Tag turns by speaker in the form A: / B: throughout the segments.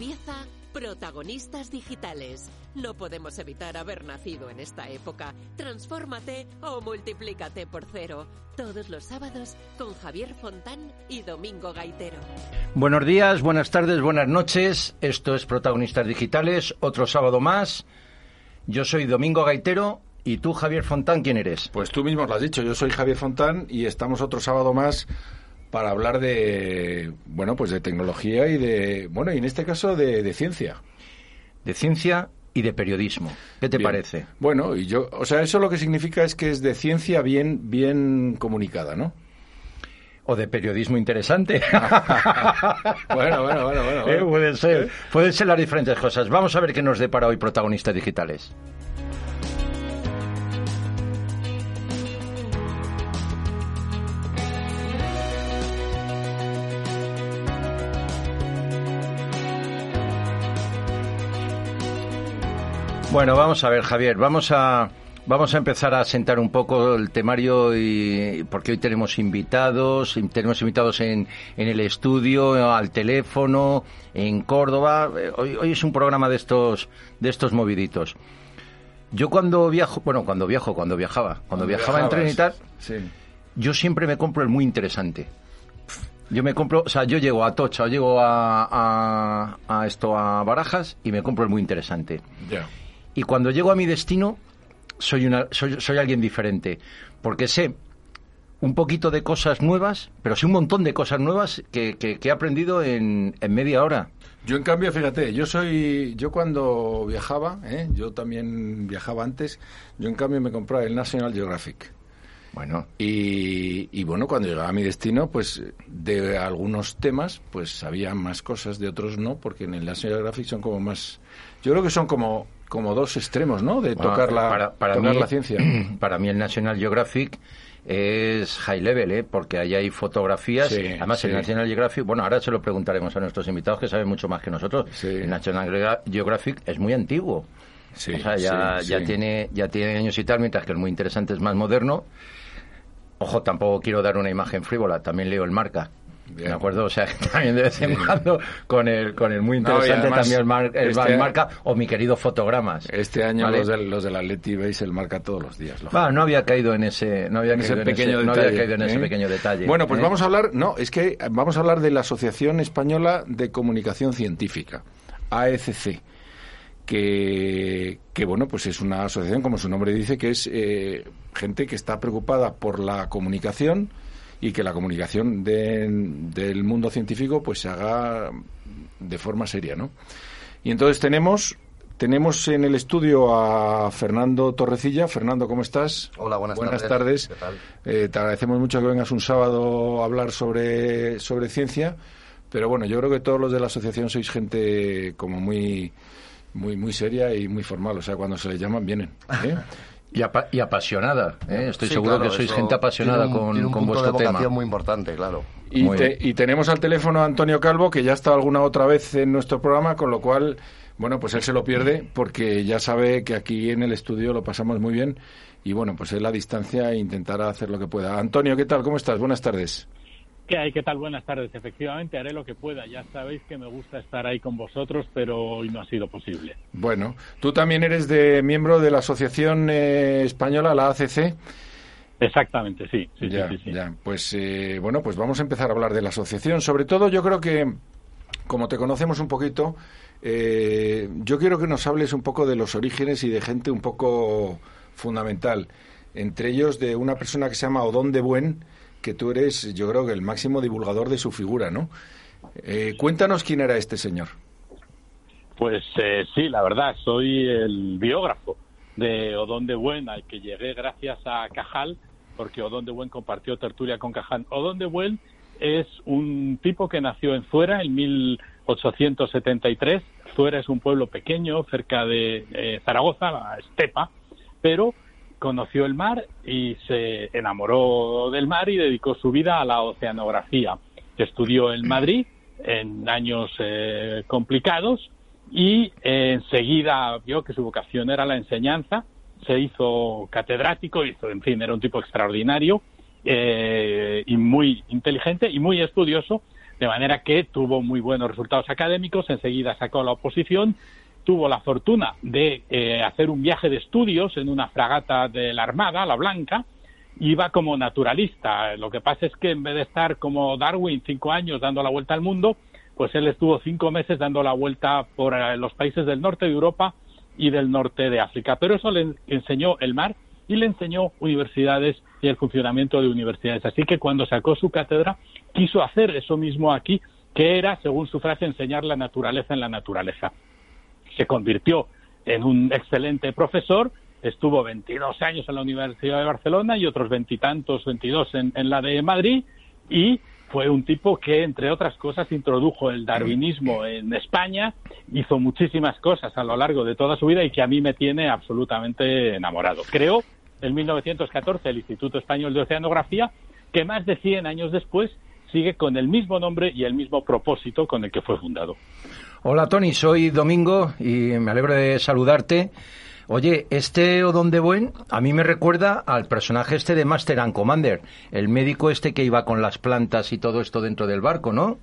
A: Empieza Protagonistas Digitales. No podemos evitar haber nacido en esta época. Transfórmate o multiplícate por cero. Todos los sábados con Javier Fontán y Domingo Gaitero.
B: Buenos días, buenas tardes, buenas noches. Esto es Protagonistas Digitales, otro sábado más. Yo soy Domingo Gaitero ¿Y tú, Javier Fontán, quién eres?
C: Pues tú mismo lo has dicho, yo soy Javier Fontán y estamos otro sábado más para hablar de, bueno, pues de tecnología y de, bueno, y en este caso de, ciencia.
B: De ciencia y de periodismo. ¿Qué te parece?
C: Bueno, y yo, o sea, eso lo que significa es que es de ciencia bien, bien comunicada, ¿no?
B: O de periodismo interesante.
C: bueno, bueno, bueno, bueno.
B: Eh, pueden ser, pueden ser las diferentes cosas. Vamos a ver qué nos depara hoy protagonistas digitales. Bueno, vamos a ver, Javier, vamos a vamos a empezar a sentar un poco el temario y porque hoy tenemos invitados, tenemos invitados en, en el estudio, al teléfono, en Córdoba. Hoy, hoy es un programa de estos de estos moviditos. Yo cuando viajo, bueno, cuando viajo, cuando viajaba, cuando, viajaba en tren y tal, yo siempre me compro el muy interesante. Yo me compro, o sea, yo llego a Tocha o llego a, a, esto, a Barajas y me compro el muy interesante. Ya. Y cuando llego a mi destino, soy, una, soy, soy alguien diferente, porque sé un poquito de cosas nuevas, pero sí un montón de cosas nuevas que, que, he aprendido en, en, media hora.
C: Yo en cambio, fíjate, yo soy, yo cuando viajaba, ¿eh? yo también viajaba antes, yo en cambio me compraba el National Geographic. Bueno. Y, y, bueno, cuando llegaba a mi destino, pues de algunos temas, pues sabía más cosas, de otros no, porque en el National Geographic son como más, yo creo que son como como dos extremos, ¿no? De tocar, la, para, la ciencia.
B: Para mí el National Geographic es high level, ¿eh? porque allá hay fotografías. Además, el National Geographic, bueno, ahora se lo preguntaremos a nuestros invitados que saben mucho más que nosotros. El National Geographic es muy antiguo. o sea, ya, ya, tiene, ya tiene años y tal, mientras que el muy interesante es más moderno. Ojo, tampoco quiero dar una imagen frívola, también leo el marca. ¿De acuerdo? O sea, también de vez en cuando con el, con el muy interesante también el, este marca o mi querido Fotogramas.
C: Este año los, del, los del Atleti veis el marca todos los días.
B: Ah, no había caído en ese, no había pequeño en ese, detalle, caído en ese ¿eh? pequeño detalle.
C: Bueno, pues ¿eh? vamos a hablar, no, es que vamos a hablar de la Asociación Española de Comunicación Científica, AECC. Que, que, bueno, pues es una asociación, como su nombre dice, que es eh, gente que está preocupada por la comunicación, y que la comunicación del mundo científico pues se haga de forma seria, ¿no? Y entonces tenemos tenemos en el estudio a Fernando Torrecilla. Fernando, ¿cómo estás?
D: Hola, buenas,
C: buenas tardes. ¿Qué tal? Eh, te agradecemos mucho que vengas un sábado a hablar sobre, sobre ciencia, pero bueno, yo creo que todos los de la asociación sois gente como muy muy muy seria y muy formal, o sea, cuando se les llaman vienen. ¿eh?
B: Y, apasionada, ¿eh? estoy seguro que sois gente apasionada con,
D: tiene un
B: con
D: vuestro de tema. muy importante, claro.
C: Y, y, tenemos al teléfono a Antonio Calvo, que ya está alguna otra vez en nuestro programa, con lo cual, bueno, pues él se lo pierde porque ya sabe que aquí en el estudio lo pasamos muy bien y bueno, pues él a distancia intentará hacer lo que pueda. Antonio, ¿qué tal? ¿Cómo estás? Buenas tardes.
E: ¿Qué hay? ¿Qué tal? Buenas tardes. Efectivamente, haré lo que pueda. Ya sabéis que me gusta estar ahí con vosotros, pero hoy no ha sido posible.
C: Bueno, tú también eres de miembro de la Asociación eh, Española, la ACC.
E: Exactamente, sí. sí,
C: ya, ya. Pues eh, bueno, pues vamos a empezar a hablar de la asociación. Sobre todo, yo creo que, como te conocemos un poquito, eh, yo quiero que nos hables un poco de los orígenes y de gente un poco fundamental. Entre ellos de una persona que se llama Odón de Buen, que tú eres, yo creo que el máximo divulgador de su figura, ¿no? Eh, cuéntanos quién era este señor.
E: Pues eh, sí, la verdad, soy el biógrafo de Odón de Buen, al que llegué gracias a Cajal, porque Odón de Buen compartió tertulia con Cajal. Odón de Buen es un tipo que nació en Zuera en 1873. Zuera es un pueblo pequeño cerca de eh, Zaragoza, la estepa, pero conoció el mar y se enamoró del mar y dedicó su vida a la oceanografía. Estudió en Madrid en años eh, complicados y enseguida vio que su vocación era la enseñanza, se hizo catedrático, hizo, en fin, era un tipo extraordinario eh, y muy inteligente y muy estudioso, de manera que tuvo muy buenos resultados académicos, enseguida sacó la oposición, tuvo la fortuna de eh, hacer un viaje de estudios en una fragata de la Armada, la Blanca, iba como naturalista. Lo que pasa es que en vez de estar como Darwin cinco años dando la vuelta al mundo, pues él estuvo cinco meses dando la vuelta por eh, los países del norte de Europa y del norte de África. Pero eso le enseñó el mar y le enseñó universidades y el funcionamiento de universidades. Así que cuando sacó su cátedra quiso hacer eso mismo aquí, que era, según su frase, enseñar la naturaleza en la naturaleza. Se convirtió en un excelente profesor, estuvo 22 años en la Universidad de Barcelona y otros veintitantos, 22 en, en la de Madrid y fue un tipo que, entre otras cosas, introdujo el darwinismo en España, hizo muchísimas cosas a lo largo de toda su vida y que a mí me tiene absolutamente enamorado. Creó en 1914 el Instituto Español de Oceanografía, que más de 100 años después sigue con el mismo nombre y el mismo propósito con el que fue fundado.
B: Hola Tony, soy Domingo y me alegro de saludarte. Oye, este Odón de Buen a mí me recuerda al personaje este de Master and Commander, el médico este que iba con las plantas y todo esto dentro del barco, ¿no?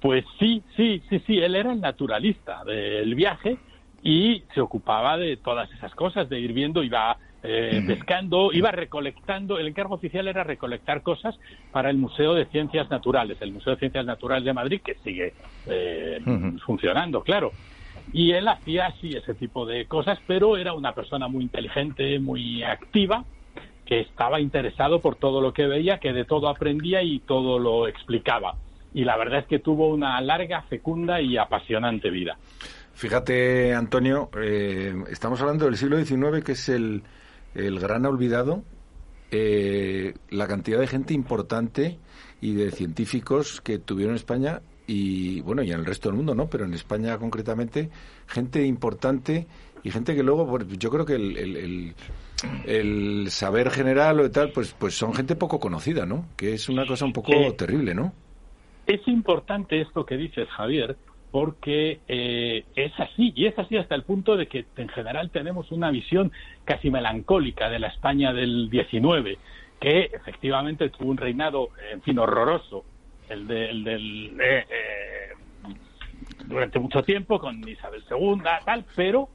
E: Pues sí, sí, sí, sí, él era el naturalista del viaje y se ocupaba de todas esas cosas, de ir viendo, iba eh, pescando, iba recolectando, el encargo oficial era recolectar cosas para el Museo de Ciencias Naturales, el Museo de Ciencias Naturales de Madrid, que sigue eh, funcionando, claro. Y él hacía así ese tipo de cosas, pero era una persona muy inteligente, muy activa, que estaba interesado por todo lo que veía, que de todo aprendía y todo lo explicaba. Y la verdad es que tuvo una larga, fecunda y apasionante vida.
C: Fíjate, Antonio, eh, estamos hablando del siglo XIX, que es el, el gran olvidado, eh, la cantidad de gente importante y de científicos que tuvieron España y bueno, y en el resto del mundo, ¿no? Pero en España concretamente, gente importante y gente que luego, pues, yo creo que el, el, saber general o tal, pues, pues son gente poco conocida, ¿no? Que es una cosa un poco terrible, ¿no?
E: Es importante esto que dices, Javier, porque eh, es así, y es así hasta el punto de que en general tenemos una visión casi melancólica de la España del 19, que efectivamente tuvo un reinado, en fin, horroroso, el, del eh, eh, durante mucho tiempo con Isabel II, tal, pero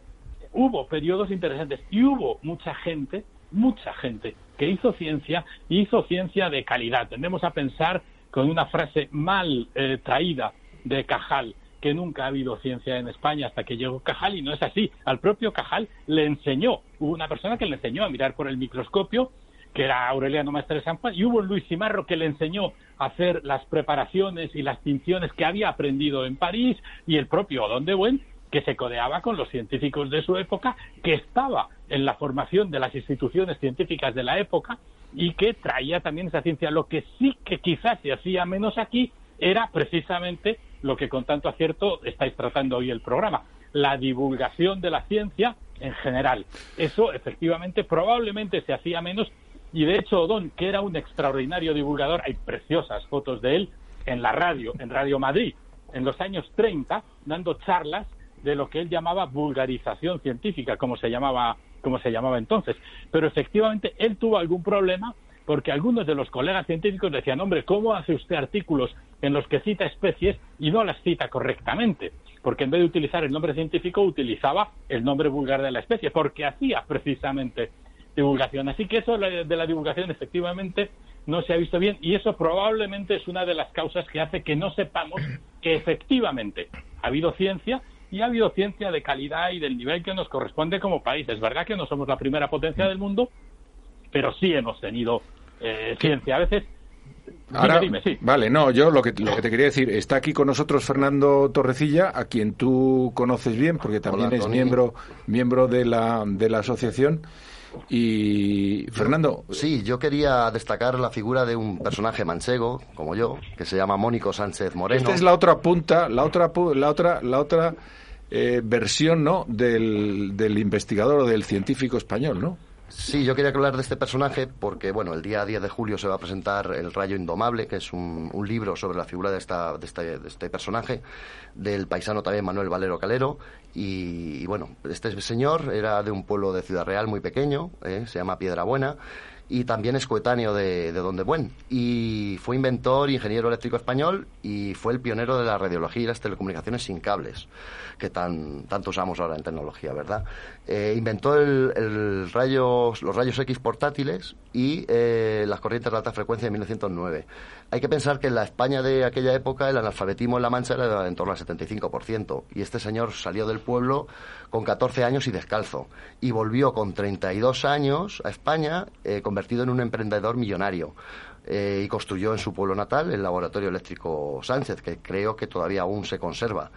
E: hubo periodos interesantes y hubo mucha gente, mucha gente que hizo ciencia y hizo ciencia de calidad. Tendemos a pensar con una frase mal eh, traída de Cajal que nunca ha habido ciencia en España hasta que llegó Cajal y no es así. Al propio Cajal le enseñó, hubo una persona que le enseñó a mirar por el microscopio que era Aureliano Maestre de San Juan, y hubo Luis Cimarro que le enseñó a hacer las preparaciones y las tinciones que había aprendido en París, y el propio Odón de que se codeaba con los científicos de su época, que estaba en la formación de las instituciones científicas de la época y que traía también esa ciencia. Lo que sí que quizás se hacía menos aquí era precisamente lo que con tanto acierto estáis tratando hoy el programa, la divulgación de la ciencia en general. Eso efectivamente probablemente se hacía menos y de hecho, Odón, que era un extraordinario divulgador, hay preciosas fotos de él en la radio, en Radio Madrid, en los años 30, dando charlas de lo que él llamaba vulgarización científica, como se llamaba, como se llamaba entonces. Pero efectivamente él tuvo algún problema porque algunos de los colegas científicos decían, hombre, ¿cómo hace usted artículos en los que cita especies y no las cita correctamente? Porque en vez de utilizar el nombre científico, utilizaba el nombre vulgar de la especie, porque hacía precisamente divulgación. Así que eso de la divulgación efectivamente no se ha visto bien y eso probablemente es una de las causas que hace que no sepamos que efectivamente ha habido ciencia y ha habido ciencia de calidad y del nivel que nos corresponde como país. Es verdad que no somos la primera potencia del mundo, pero sí hemos tenido eh, ciencia. A veces
C: Ahora, Vale, no, yo lo que, lo que te quería decir, está aquí con nosotros Fernando Torrecilla, a quien tú conoces bien, porque también es miembro, miembro de la, de la asociación. Y Fernando.
D: Sí, yo quería destacar la figura de un personaje manchego, como yo, que se llama Mónico Sánchez Moreno.
C: Esta es la otra punta, la otra, la otra, la otra eh, versión, ¿no? Del, del investigador o del científico español, ¿no?
D: Sí, yo quería hablar de este personaje porque, bueno, el día 10 de julio se va a presentar El Rayo Indomable, que es un, libro sobre la figura de, esta, este, de este personaje, del paisano también Manuel Valero Calero. Y, bueno, este señor era de un pueblo de Ciudad Real muy pequeño, ¿eh? se llama Piedra Buena, y también es coetáneo de, de Don de Buen. Y fue inventor, ingeniero eléctrico español y fue el pionero de la radiología y las telecomunicaciones sin cables, que tan, tanto usamos ahora en tecnología, ¿verdad? Eh, inventó el, el rayos, los rayos X portátiles y eh, las corrientes de alta frecuencia en 1909. Hay que pensar que en la España de aquella época el analfabetismo en La Mancha era en torno al 75%. Y este señor salió del pueblo con 14 años y descalzo. Y volvió con 32 años a España, eh, convertido en un emprendedor millonario. Eh, y construyó en su pueblo natal el laboratorio eléctrico Sánchez, que creo que todavía aún se conserva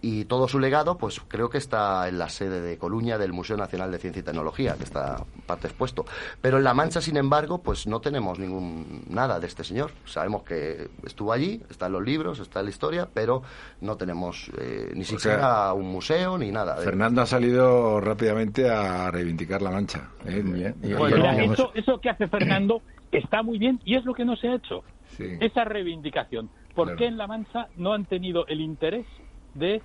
D: y todo su legado, pues creo que está en la sede de Coluña del Museo Nacional de Ciencia y Tecnología, que está parte expuesto. Pero en La Mancha, sin embargo, pues no tenemos ningún nada de este señor. Sabemos que estuvo allí, está en los libros, está en la historia, pero no tenemos eh, ni siquiera un museo ni nada.
C: Fernando ha salido rápidamente a reivindicar La Mancha. ¿eh?
E: Bueno, eso, eso que hace Fernando está muy bien y es lo que no se ha hecho. Esa reivindicación. ¿Por qué en La Mancha no han tenido el interés de,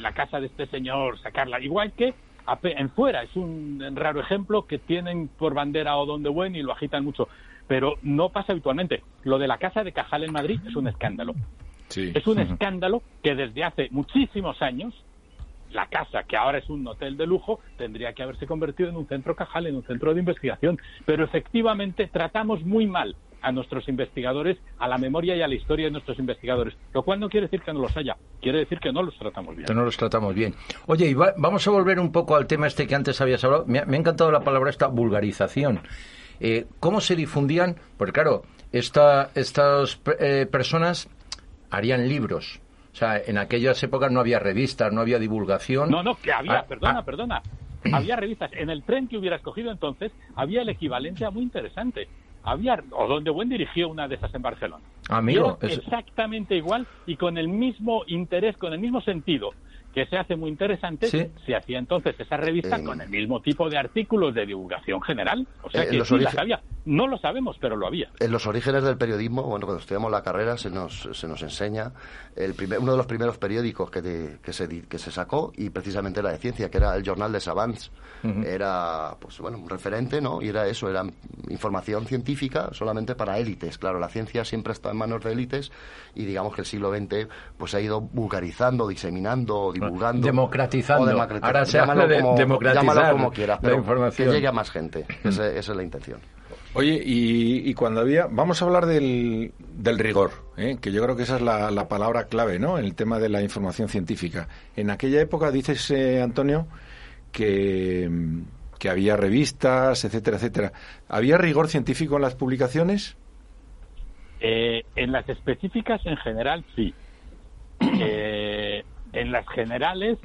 E: la casa de este señor sacarla. Igual que en fuera, es un raro ejemplo que tienen por bandera o donde buen y lo agitan mucho, pero no pasa habitualmente. Lo de la casa de Cajal en Madrid es un escándalo. Es un escándalo que desde hace muchísimos años la casa, que ahora es un hotel de lujo, tendría que haberse convertido en un centro Cajal, en un centro de investigación. Pero efectivamente tratamos muy mal a nuestros investigadores, a la memoria y a la historia de nuestros investigadores, lo cual no quiere decir que no los haya, quiere decir que no los tratamos bien.
B: Que no los tratamos bien. Oye, y vamos a volver un poco al tema este que antes habías hablado. Me ha, encantado la palabra esta vulgarización. Eh, ¿Cómo se difundían? Porque claro, esta, estas eh, personas harían libros. O sea, en aquellas épocas no había revistas, no había divulgación.
E: No, no, que había, ah, perdona, ah. perdona. Había revistas. En el tren que hubieras cogido entonces, había el equivalente a muy interesante había, o donde Buen dirigió una de esas en Barcelona.
B: Amigo,
E: exactamente igual y con el mismo interés, con el mismo sentido que se hace muy interesante, se hacía entonces esa revista con el mismo tipo de artículos de divulgación general. O sea que sí, las había. No lo sabemos, pero lo había.
D: En los orígenes del periodismo, bueno, cuando estudiamos la carrera se nos, se nos enseña el primer, uno de los primeros periódicos que, que, se, que se sacó, y precisamente la de ciencia, que era el Journal de Savants. Era, pues bueno, un referente, ¿no? Y era eso, era información científica solamente para élites. Claro, la ciencia siempre está en manos de élites y digamos que el siglo XX pues ha ido vulgarizando, diseminando, divulgando.
B: Democratizando. Ahora se habla de como, democratizar
D: como quieras, pero que llegue a más gente. esa, es la intención.
C: Oye, y, cuando había... Vamos a hablar del, del rigor, ¿eh? que yo creo que esa es la, la, palabra clave, ¿no? El tema de la información científica. En aquella época, dices, eh, Antonio, que, que había revistas, etcétera, etcétera. ¿Había rigor científico en las publicaciones?
E: Eh, en las específicas, en general, sí. En las generales,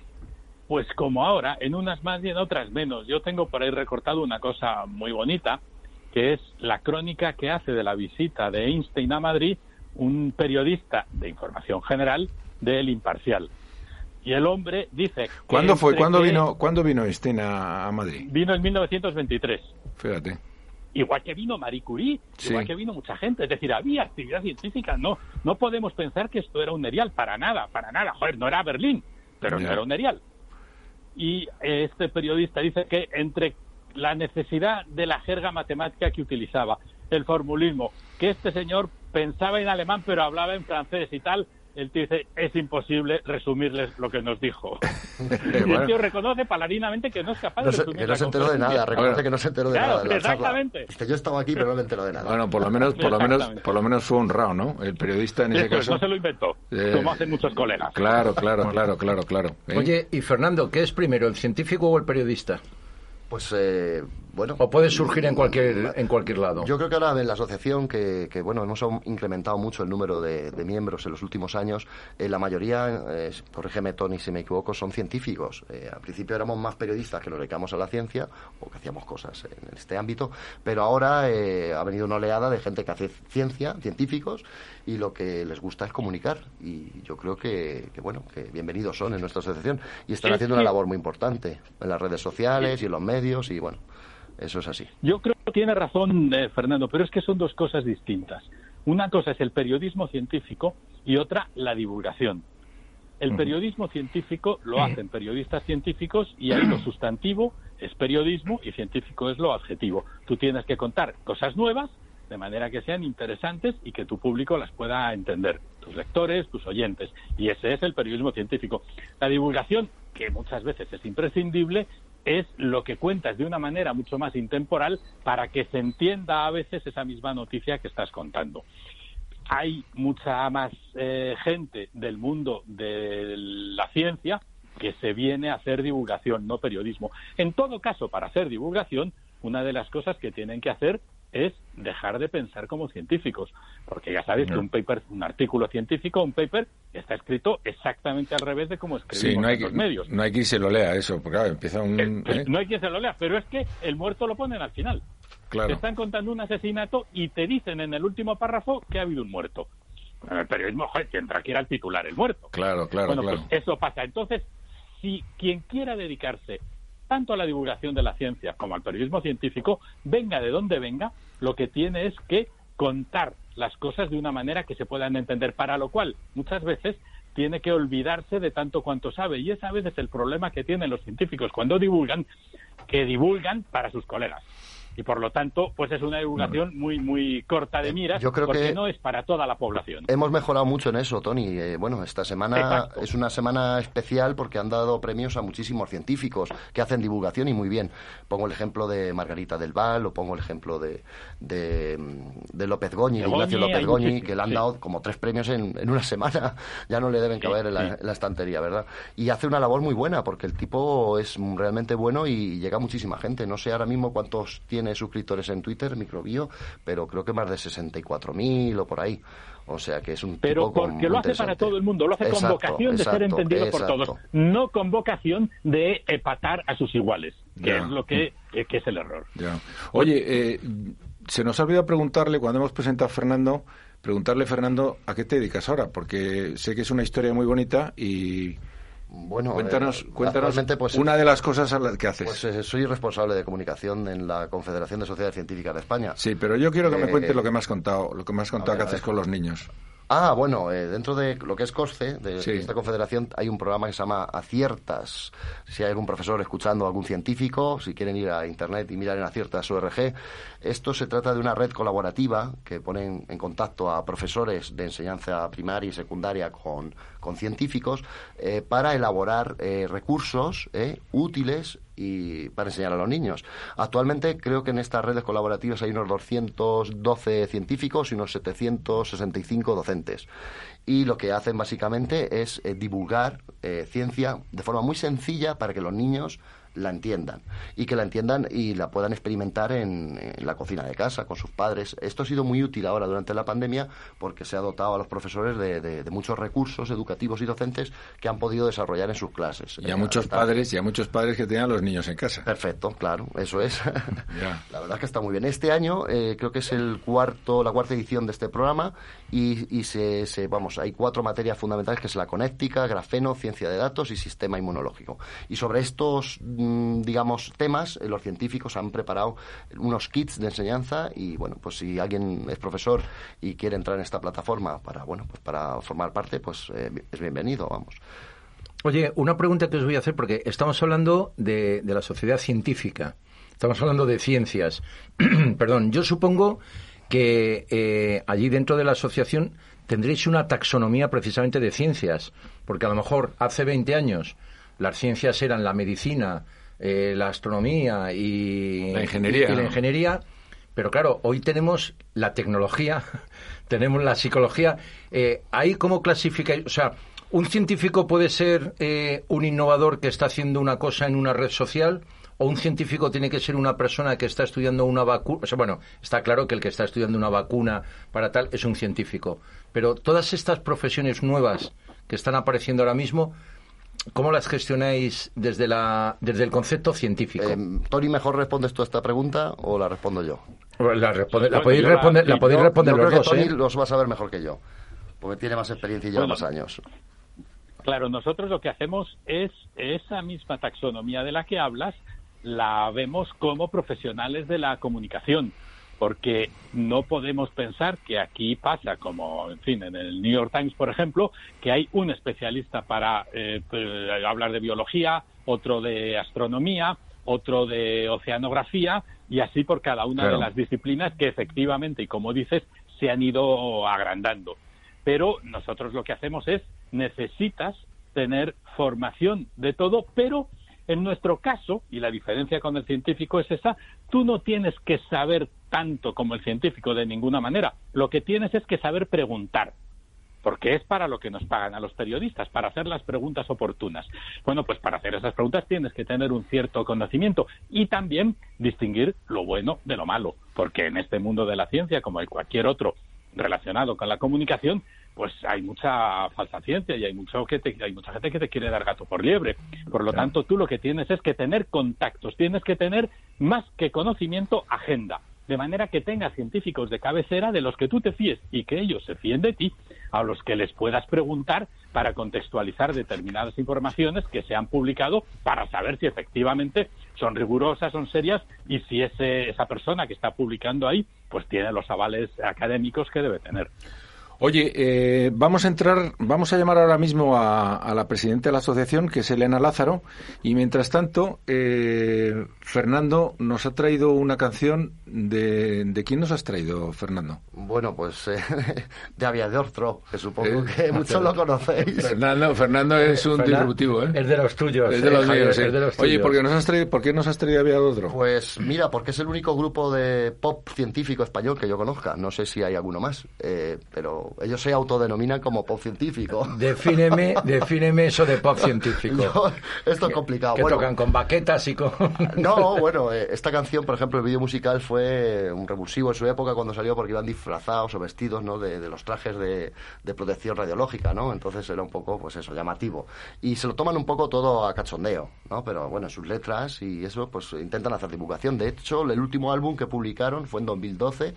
E: pues como ahora, en unas más y en otras menos. Yo tengo por ahí recortado una cosa muy bonita, que es la crónica que hace de la visita de Einstein a Madrid un periodista de información general del Imparcial. Y el hombre dice...
C: ¿Cuándo fue? ¿Cuándo vino, ¿cuándo vino Einstein a, Madrid?
E: Vino en 1923.
C: Fíjate.
E: Igual que vino Marie Curie, igual que vino mucha gente. Es decir, había actividad científica. No, no podemos pensar que esto era un erial, para nada, para nada. Joder, no era Berlín, pero no era un erial. Y este periodista dice que entre la necesidad de la jerga matemática que utilizaba, el formulismo, que este señor pensaba en alemán pero hablaba en francés y tal, el tío dice, es imposible resumirles lo que nos dijo. y el tío reconoce palarinamente que no es capaz de resumir
D: Que no se enteró de nada, reconoce que no se enteró de nada.
E: exactamente.
D: Es que yo estaba aquí, pero no me entero de nada.
C: Bueno, por lo menos, por lo menos, por lo menos fue honrado, ¿no? El periodista en ese caso.
E: No se lo inventó, eh, como hacen muchos colegas.
C: Claro, claro, claro, claro, claro.
B: ¿eh? Oye, y Fernando, ¿qué es primero, el científico o el periodista?
D: Pues eh, bueno.
B: O puede surgir en cualquier, en cualquier lado.
D: Yo creo que ahora en la asociación, que, que bueno, hemos incrementado mucho el número de, miembros en los últimos años, eh, la mayoría, eh, corrígeme Tony si me equivoco, son científicos. Eh, al principio éramos más periodistas que nos dedicamos a la ciencia o que hacíamos cosas en este ámbito, pero ahora eh, ha venido una oleada de gente que hace ciencia, científicos, y lo que les gusta es comunicar. Y yo creo que, que bueno, que bienvenidos son en nuestra asociación y están haciendo una labor muy importante en las redes sociales y en los medios y bueno. Eso es así.
E: Yo creo que tiene razón eh, Fernando, pero es que son dos cosas distintas. Una cosa es el periodismo científico y otra la divulgación. El periodismo científico lo hacen periodistas científicos y ahí lo sustantivo es periodismo y científico es lo adjetivo. Tú tienes que contar cosas nuevas de manera que sean interesantes y que tu público las pueda entender, tus lectores, tus oyentes. Y ese es el periodismo científico. La divulgación, que muchas veces es imprescindible, es lo que cuentas de una manera mucho más intemporal para que se entienda a veces esa misma noticia que estás contando. Hay mucha más eh, gente del mundo de la ciencia que se viene a hacer divulgación, no periodismo. En todo caso, para hacer divulgación, una de las cosas que tienen que hacer es dejar de pensar como científicos, porque ya sabéis que un paper, un artículo científico, un paper está escrito exactamente al revés de cómo escribimos
C: no hay
E: en los medios.
C: No hay quien se lo lea eso, porque claro, empieza un...
E: Eh, pues,
C: ¿eh?
E: No hay quien se lo lea, pero es que el muerto lo ponen al final.
C: Claro.
E: Te están contando un asesinato y te dicen en el último párrafo que ha habido un muerto. En el periodismo, joder, tendrá que ir al titular el muerto.
C: Claro, claro,
E: bueno,
C: claro.
E: pues eso pasa. Entonces, si quien quiera dedicarse tanto a la divulgación de la ciencia como al periodismo científico, venga de donde venga, lo que tiene es que contar las cosas de una manera que se puedan entender, para lo cual muchas veces tiene que olvidarse de tanto cuanto sabe. Y ese a veces es el problema que tienen los científicos cuando divulgan, que divulgan para sus colegas y por lo tanto pues es una divulgación muy muy corta de miras
D: Yo creo
E: porque
D: que-
E: no es para toda la población
D: Hemos mejorado mucho en eso, Tony. Eh, bueno, esta semana
E: Exacto.
D: es una semana especial porque han dado premios a muchísimos científicos que hacen divulgación y muy bien. Pongo el ejemplo de Margarita del Val o pongo el ejemplo de, de, de López Goñi, de Ignacio López Goñi, que le han
E: sí.
D: dado como tres premios en, en una semana. Ya no le deben
E: Sí,
D: caber en, la,
E: sí.
D: en la estantería, ¿verdad? Y hace una labor muy buena porque el tipo es realmente bueno y llega a muchísima gente. No sé ahora mismo cuántos tiene suscriptores en Twitter, Microbio, pero creo que más de 64.000 o por ahí. O sea que es un
E: pero
D: tipo
E: porque lo hace para todo el mundo, lo hace con
D: Exacto,
E: vocación de ser
D: exacto,
E: entendido por todos, no con vocación de epatar a sus iguales, que
C: Ya.
E: es lo que, eh, que es el error.
C: Ya. Oye, eh, se nos ha olvidado preguntarle, cuando hemos presentado a Fernando, preguntarle, Fernando, ¿a qué te dedicas ahora? Porque sé que es una historia muy bonita y
D: Bueno,
C: cuéntanos,
D: eh,
C: cuéntanos
D: pues,
C: una de las cosas a las que haces.
D: Pues eh, soy responsable de comunicación en la Confederación de Sociedades Científicas de España.
C: sí, pero yo quiero que me
D: Eh,
C: cuentes lo que me has contado, lo que me has contado
D: ver,
C: que haces con los niños.
D: Ah, bueno, eh, dentro de lo que es COSCE, de
C: Sí.
D: esta confederación, hay un programa que se llama Aciertas. Si hay algún profesor escuchando, algún científico, si quieren ir a Internet y mirar en Aciertas.org, esto se trata de una red colaborativa que pone en, en contacto a profesores de enseñanza primaria y secundaria con, con científicos eh, para elaborar eh, recursos eh, útiles y para enseñar a los niños. Actualmente creo que en estas redes colaborativas hay unos 212 científicos y unos 765 docentes. Y lo que hacen básicamente es divulgar ciencia de forma muy sencilla para que los niños la entiendan y que la entiendan y la puedan experimentar en, en la cocina de casa con sus padres. Esto ha sido muy útil ahora durante la pandemia porque se ha dotado a los profesores de, de- de muchos recursos educativos y docentes que han podido desarrollar en sus clases.
C: Y a muchos
D: está-
C: padres, y a muchos padres que tenían a los niños en casa.
D: Perfecto, claro, eso es. La verdad es que está muy bien. Este año eh, creo que es el cuarto, la cuarta edición de este programa y, y se, se- vamos, hay cuatro materias fundamentales que es la conéctica, grafeno, ciencia de datos y sistema inmunológico. Y sobre estos, digamos, temas, eh, los científicos han preparado unos kits de enseñanza y bueno, pues si alguien es profesor y quiere entrar en esta plataforma para, bueno, pues para formar parte, pues eh, es bienvenido, vamos.
B: Oye, una pregunta que os voy a hacer, porque estamos hablando de, de la sociedad científica, estamos hablando de ciencias. Perdón, yo supongo que eh, allí dentro de la asociación tendréis una taxonomía precisamente de ciencias, porque a lo mejor hace 20 años las ciencias eran la medicina, eh, la astronomía y
C: La ingeniería,
B: y- y la
C: ¿no?
B: ingeniería, pero claro, hoy tenemos la tecnología, tenemos la psicología. Eh, ¿Ahí cómo clasificáis? O sea, ¿un científico puede ser eh, un innovador que está haciendo una cosa en una red social? ¿O un científico tiene que ser una persona que está estudiando una vacuna? O sea, bueno, está claro que el que está estudiando una vacuna para tal es un científico. Pero todas estas profesiones nuevas que están apareciendo ahora mismo, ¿cómo las gestionáis desde, la, desde el concepto científico?
D: Eh, Tony, ¿mejor respondes tú a esta pregunta o la respondo yo?
B: la, responde- la podéis responder, la podéis responder
D: yo
B: los
D: creo
B: dos,
D: que Tony
B: ¿eh?
D: los va a saber mejor que yo, porque tiene más experiencia y lleva
E: Bueno.
D: más años.
E: Claro, nosotros lo que hacemos es esa misma taxonomía de la que hablas, la vemos como profesionales de la comunicación, porque no podemos pensar que aquí pasa, como en fin, en el New York Times, por ejemplo, que hay un especialista para eh, eh, hablar de biología, otro de astronomía, otro de oceanografía y así por cada una de las disciplinas que efectivamente, y como dices, se han ido agrandando. Pero nosotros lo que hacemos es, necesitas tener formación de todo, pero en nuestro caso, y la diferencia con el científico es esa, tú no tienes que saber tanto como el científico de ninguna manera. Lo que tienes es que saber preguntar porque es para lo que nos pagan a los periodistas, para hacer las preguntas oportunas. Bueno, pues para hacer esas preguntas tienes que tener un cierto conocimiento y también distinguir lo bueno de lo malo, porque en este mundo de la ciencia, como en cualquier otro relacionado con la comunicación, pues hay mucha falsa ciencia y hay mucho que hay mucha gente que te quiere dar gato por liebre. Por lo tanto, tú lo que tienes es que tener contactos, tienes que tener más que conocimiento, agenda de manera que tengas científicos de cabecera de los que tú te fíes y que ellos se fíen de ti, a los que les puedas preguntar para contextualizar determinadas informaciones que se han publicado para saber si efectivamente son rigurosas, son serias y si ese, esa persona que está publicando ahí pues tiene los avales académicos que debe tener.
C: Oye, eh, vamos a entrar, vamos a llamar ahora mismo a, la presidenta de la asociación, que es Elena Lázaro, y mientras tanto, eh, Fernando nos ha traído una canción de, de quién nos has traído, Fernando.
D: Bueno, pues eh, de Aviador Tro, que supongo que muchos lo conocéis.
C: Fernando, Fernando es un disruptivo, ¿eh?
B: Es de los tuyos.
C: Es de los míos, Oye, ¿por qué, nos has traído, ¿por qué nos has traído Aviador Tro?
D: Pues mira, porque es el único grupo de pop científico español que yo conozca. No sé si hay alguno más, pero ellos se autodenominan como pop científico.
B: Defíneme, defíneme eso de pop científico.
D: esto es complicado.
B: Que tocan con baquetas y con...
D: no, bueno, eh, esta canción, por ejemplo, el vídeo musical fue un revulsivo en su época cuando salió porque iban disfrazados o vestidos ¿no? de, los trajes de, protección radiológica, ¿no? Entonces era un poco, pues eso, llamativo. Y se lo toman un poco todo a cachondeo, ¿no? Pero bueno, sus letras y eso, pues intentan hacer divulgación. De hecho, el último álbum que publicaron fue en 2012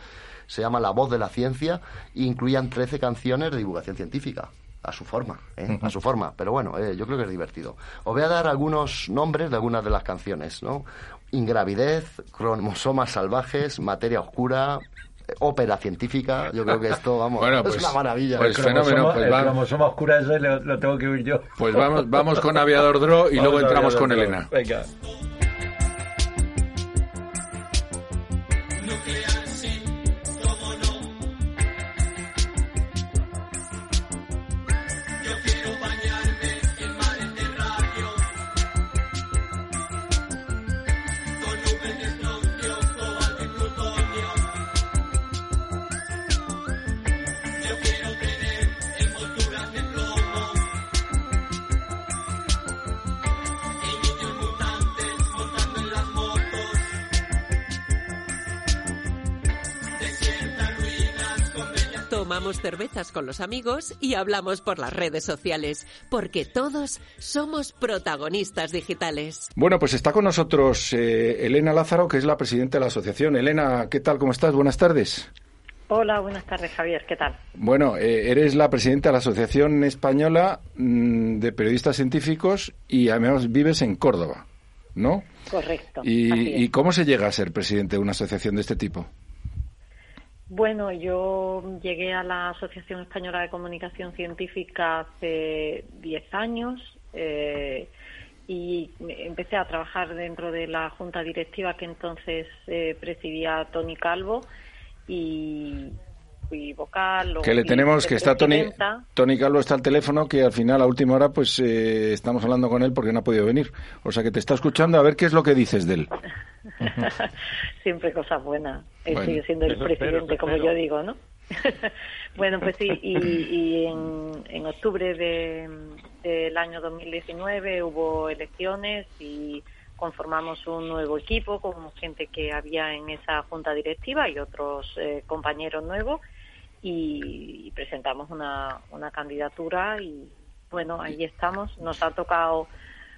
D: se llama La voz de la ciencia e incluían 13 canciones de divulgación científica a su forma, ¿eh? a su forma. Pero bueno, eh, yo creo que es divertido. Os voy a dar algunos nombres de algunas de las canciones, ¿no? Ingravidez, cromosomas salvajes, materia oscura, ópera científica. Yo creo que esto, vamos, es pues, una maravilla.
B: Pues. Pues el cromosoma oscura ese lo, tengo que oír yo.
C: Pues vamos, vamos con Aviador Dro y luego entramos con Elena.
B: Venga. Cervezas con los amigos y hablamos por las redes sociales, porque todos somos protagonistas digitales.
C: Bueno, pues está con nosotros eh, Elena Lázaro, que es la presidenta de la asociación. Elena, ¿qué tal? ¿Cómo estás? Buenas tardes.
F: Hola, buenas tardes, Javier. ¿Qué tal?
C: Bueno, eh, eres la presidenta de la Asociación Española mm, de Periodistas Científicos y además vives en Córdoba, ¿no?
F: Correcto.
C: ¿Y cómo se llega a ser presidente de una asociación de este tipo?
F: Bueno, yo llegué a la Asociación Española de Comunicación Científica hace 10 años eh, y empecé a trabajar dentro de la junta directiva que entonces eh, presidía Tony Calvo y, vocal.
C: que le tenemos que está Tony, Tony Calvo está al teléfono que al final a última hora pues eh, estamos hablando con él porque no ha podido venir. O sea que te está escuchando a ver qué es lo que dices de él.
F: Siempre cosas buenas. Él sigue siendo el presidente, como yo digo, ¿no? bueno, pues sí, y, en, en, octubre del año 2019 hubo elecciones y conformamos un nuevo equipo con gente que había en esa junta directiva y otros eh, compañeros nuevos y, presentamos una, una candidatura y bueno, ahí estamos. Nos ha tocado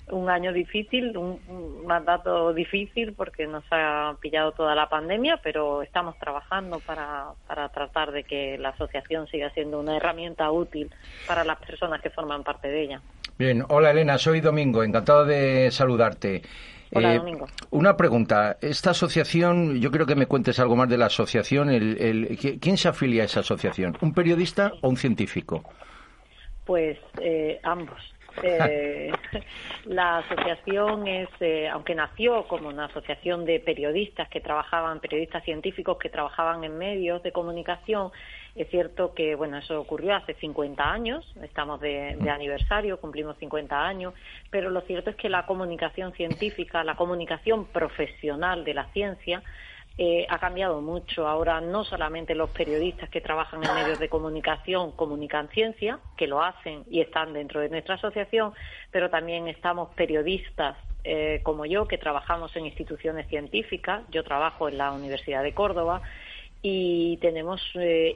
F: un año difícil, un, mandato difícil porque nos ha pillado toda la pandemia, pero estamos trabajando para, para tratar de que la asociación siga siendo una herramienta útil para las personas que forman parte de ella.
B: Bien, hola Elena, soy Domingo, encantado de saludarte.
F: Hola, eh, Domingo.
B: Una pregunta. Esta asociación, yo creo que me cuentes algo más de la asociación. El, ¿Quién se afilia a esa asociación? ¿Un periodista o un científico?
F: Pues eh, ambos. Eh, la asociación es, eh, aunque nació como una asociación de periodistas que trabajaban, periodistas científicos que trabajaban en medios de comunicación, es cierto que, bueno, eso ocurrió hace 50 años, estamos de, aniversario, cumplimos 50 años, pero lo cierto es que la comunicación científica, la comunicación profesional de la ciencia, eh, ha cambiado mucho. Ahora no solamente los periodistas que trabajan en medios de comunicación comunican ciencia, que lo hacen y están dentro de nuestra asociación, pero también estamos periodistas eh, como yo, que trabajamos en instituciones científicas. Yo trabajo en la Universidad de Córdoba y tenemos eh,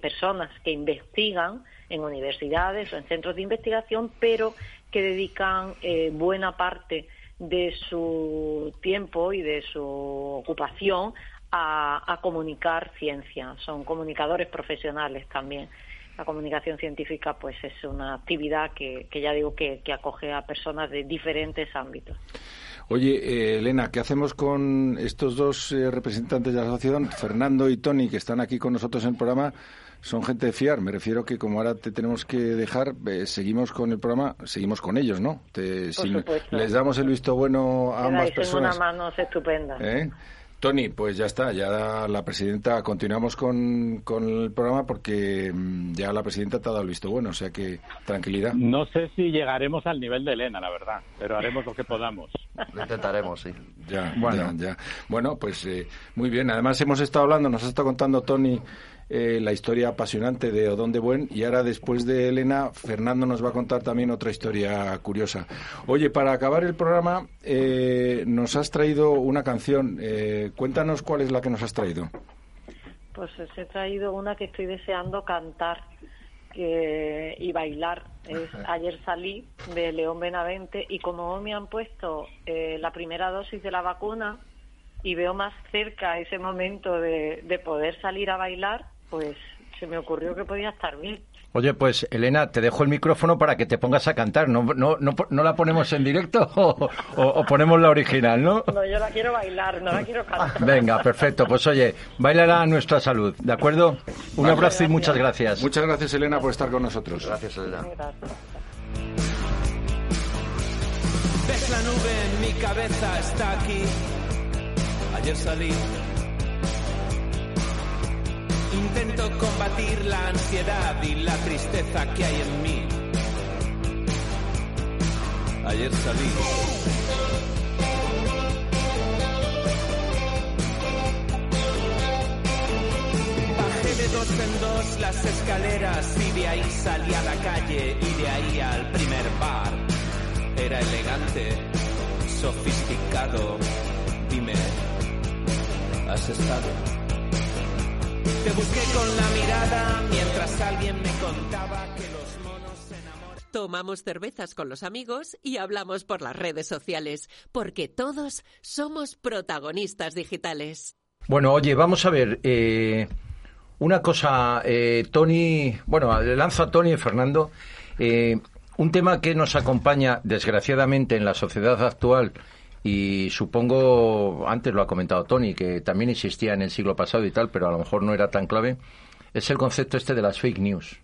F: personas que investigan en universidades o en centros de investigación, pero que dedican buena parte de su tiempo y de su ocupación a, comunicar ciencia. Son comunicadores profesionales también. La comunicación científica pues es una actividad que, ya digo que, acoge a personas de diferentes ámbitos.
C: Oye, eh, Elena, ¿qué hacemos con estos dos eh, representantes de la asociación, Fernando y Tony, que están aquí con nosotros en el programa? son gente de fiar. Me refiero que como ahora te tenemos que dejar, eh, seguimos con el programa, seguimos con ellos, ¿no? si les damos el visto bueno a ambas personas.
F: una mano estupenda.
C: Tony, pues ya está, ya la presidenta, continuamos con, con, el programa porque mm, ya la presidenta te ha dado el visto bueno, o sea que tranquilidad.
E: No sé si llegaremos al nivel de Elena, la verdad, pero haremos lo que podamos.
D: Lo intentaremos, sí.
C: Ya, bueno, ya. Bueno, pues eh, muy bien. Además hemos estado hablando, nos ha estado contando Tony eh, la historia apasionante de Odón de Buen y ahora después de Elena, Fernando nos va a contar también otra historia curiosa. Oye, para acabar el programa, eh, nos has traído una canción. Eh, cuéntanos cuál es la que nos has traído.
F: Pues os he traído una que estoy deseando cantar que, y bailar. Es Ayer salí de León Benavente y como me han puesto la primera dosis de la vacuna y veo más cerca ese momento de poder salir a bailar, pues se me ocurrió que podía estar bien.
B: Oye, pues Elena, te dejo el micrófono para que te pongas a cantar. ¿No, no, no, la ponemos en directo o, ponemos la original, no?
F: No, yo la quiero bailar, no la quiero cantar.
B: Venga, perfecto. Pues oye, bailará a nuestra salud, ¿de acuerdo? Un abrazo y muchas gracias.
C: Muchas gracias, Elena, por estar con nosotros.
D: Gracias, Elena.
G: Ves la nube en mi cabeza, está aquí. Ayer salí Intento combatir la ansiedad y la tristeza que hay en mí. Ayer salí. Bajé de dos en dos las escaleras y de ahí salí a la calle y de ahí al primer bar. Era elegante, sofisticado. Dime, ¿has estado? Te busqué con la mirada mientras alguien me contaba que los monos se enamoran.
A: Tomamos cervezas con los amigos y hablamos por las redes sociales, porque todos somos protagonistas digitales.
B: Bueno, oye, vamos a ver. Eh, una cosa, eh, Tony, bueno, le lanzo a Tony y Fernando. Eh, un tema que nos acompaña, desgraciadamente, en la sociedad actual y supongo, antes lo ha comentado Tony, que también existía en el siglo pasado y tal, pero a lo mejor no era tan clave, es el concepto este de las fake news.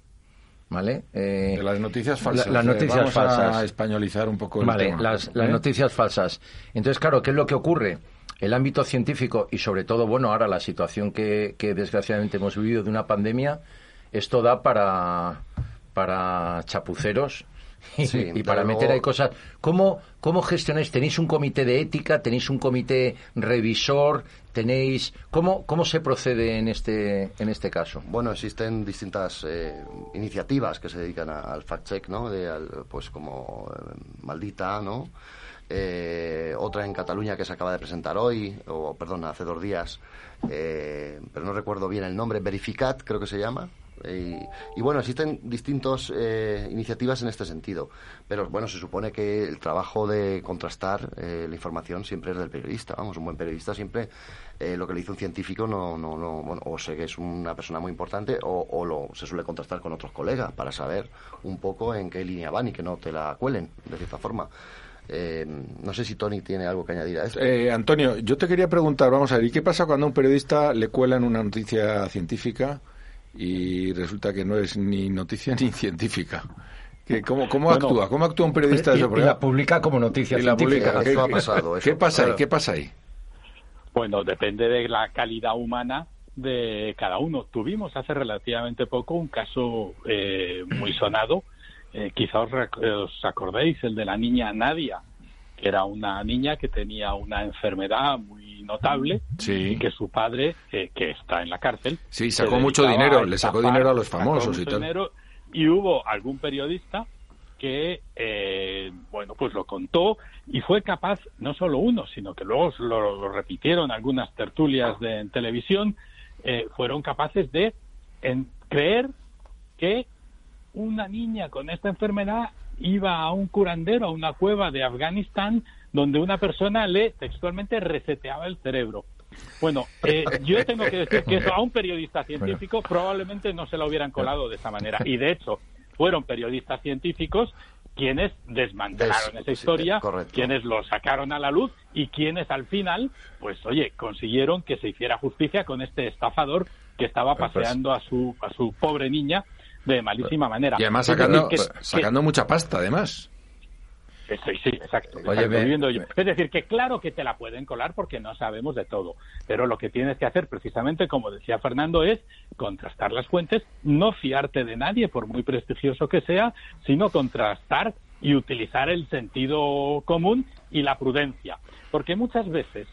B: ¿Vale?
C: Eh, de las noticias falsas.
B: las noticias
C: Vamos
B: falsas.
C: a españolizar un poco el
B: vale, Las, las ¿eh? noticias falsas. Entonces, claro, ¿qué es lo que ocurre? El ámbito científico y sobre todo, bueno, ahora la situación que, que desgraciadamente hemos vivido de una pandemia, esto da para, para chapuceros y para meter ahí cosas. ¿Cómo, ¿Cómo gestionáis? ¿Tenéis un comité de ética? ¿Tenéis un comité revisor? ¿Tenéis cómo, cómo se procede en este, en este caso?
D: Bueno, existen distintas eh, iniciativas que se dedican al fact-check, ¿no? De, pues como eh, Maldita, ¿no? Eh, otra en Cataluña que se acaba de presentar hoy, o perdón, hace dos días, pero no recuerdo bien el nombre, Verificat creo que se llama, y, bueno, existen distintas eh, iniciativas en este sentido, pero bueno, se supone que el trabajo de contrastar eh, la información siempre es del periodista. Vamos, un buen periodista siempre eh, lo que le dice un científico no, no, no, bueno, o sé que es una persona muy importante o, lo, se suele contrastar con otros colegas para saber un poco en qué línea van y que no te la cuelen, de cierta forma. no sé si Tony tiene algo que añadir a esto.
C: Antonio, yo te quería preguntar, vamos a ver, ¿y qué pasa cuando a un periodista le cuelan una noticia científica? Y resulta que no es ni noticia ni científica. ¿Cómo, cómo actúa? ¿Cómo actúa un periodista de
B: eso? Y la publica como noticia científica.
D: ¿Qué, ha pasado?
C: ¿Qué pasa ahí? ¿Qué pasa ahí?
E: Bueno, depende de la calidad humana de cada uno. Tuvimos hace relativamente poco un caso eh, muy sonado, eh, quizá os, acordéis, el de la niña Nadia, que era una niña que tenía una enfermedad muy notable y que su padre, eh, que está en la cárcel,
C: sí, sacó mucho dinero, le sacó dinero a los famosos y tal.
E: y hubo algún periodista que, eh, bueno, pues lo contó y fue capaz, no solo uno, sino que luego lo, repitieron algunas tertulias de en televisión, eh, fueron capaces de creer que una niña con esta enfermedad iba a un curandero, a una cueva de Afganistán, donde una persona le textualmente reseteaba el cerebro. Bueno, eh, yo tengo que decir que eso a un periodista científico probablemente no se lo hubieran colado de esa manera. Y de hecho, fueron periodistas científicos quienes desmantelaron esa historia, quienes lo sacaron a la luz y quienes al final, pues oye, consiguieron que se hiciera justicia con este estafador que estaba paseando a su a su pobre niña de malísima manera.
C: Y además sacando, sacando mucha pasta, además.
E: Sí, sí, exacto. Es decir, que claro que te la pueden colar porque no sabemos de todo, pero lo que tienes que hacer precisamente, como decía Fernando, es contrastar las fuentes, no fiarte de nadie, por muy prestigioso que sea, sino contrastar y utilizar el sentido común y la prudencia. Porque muchas veces,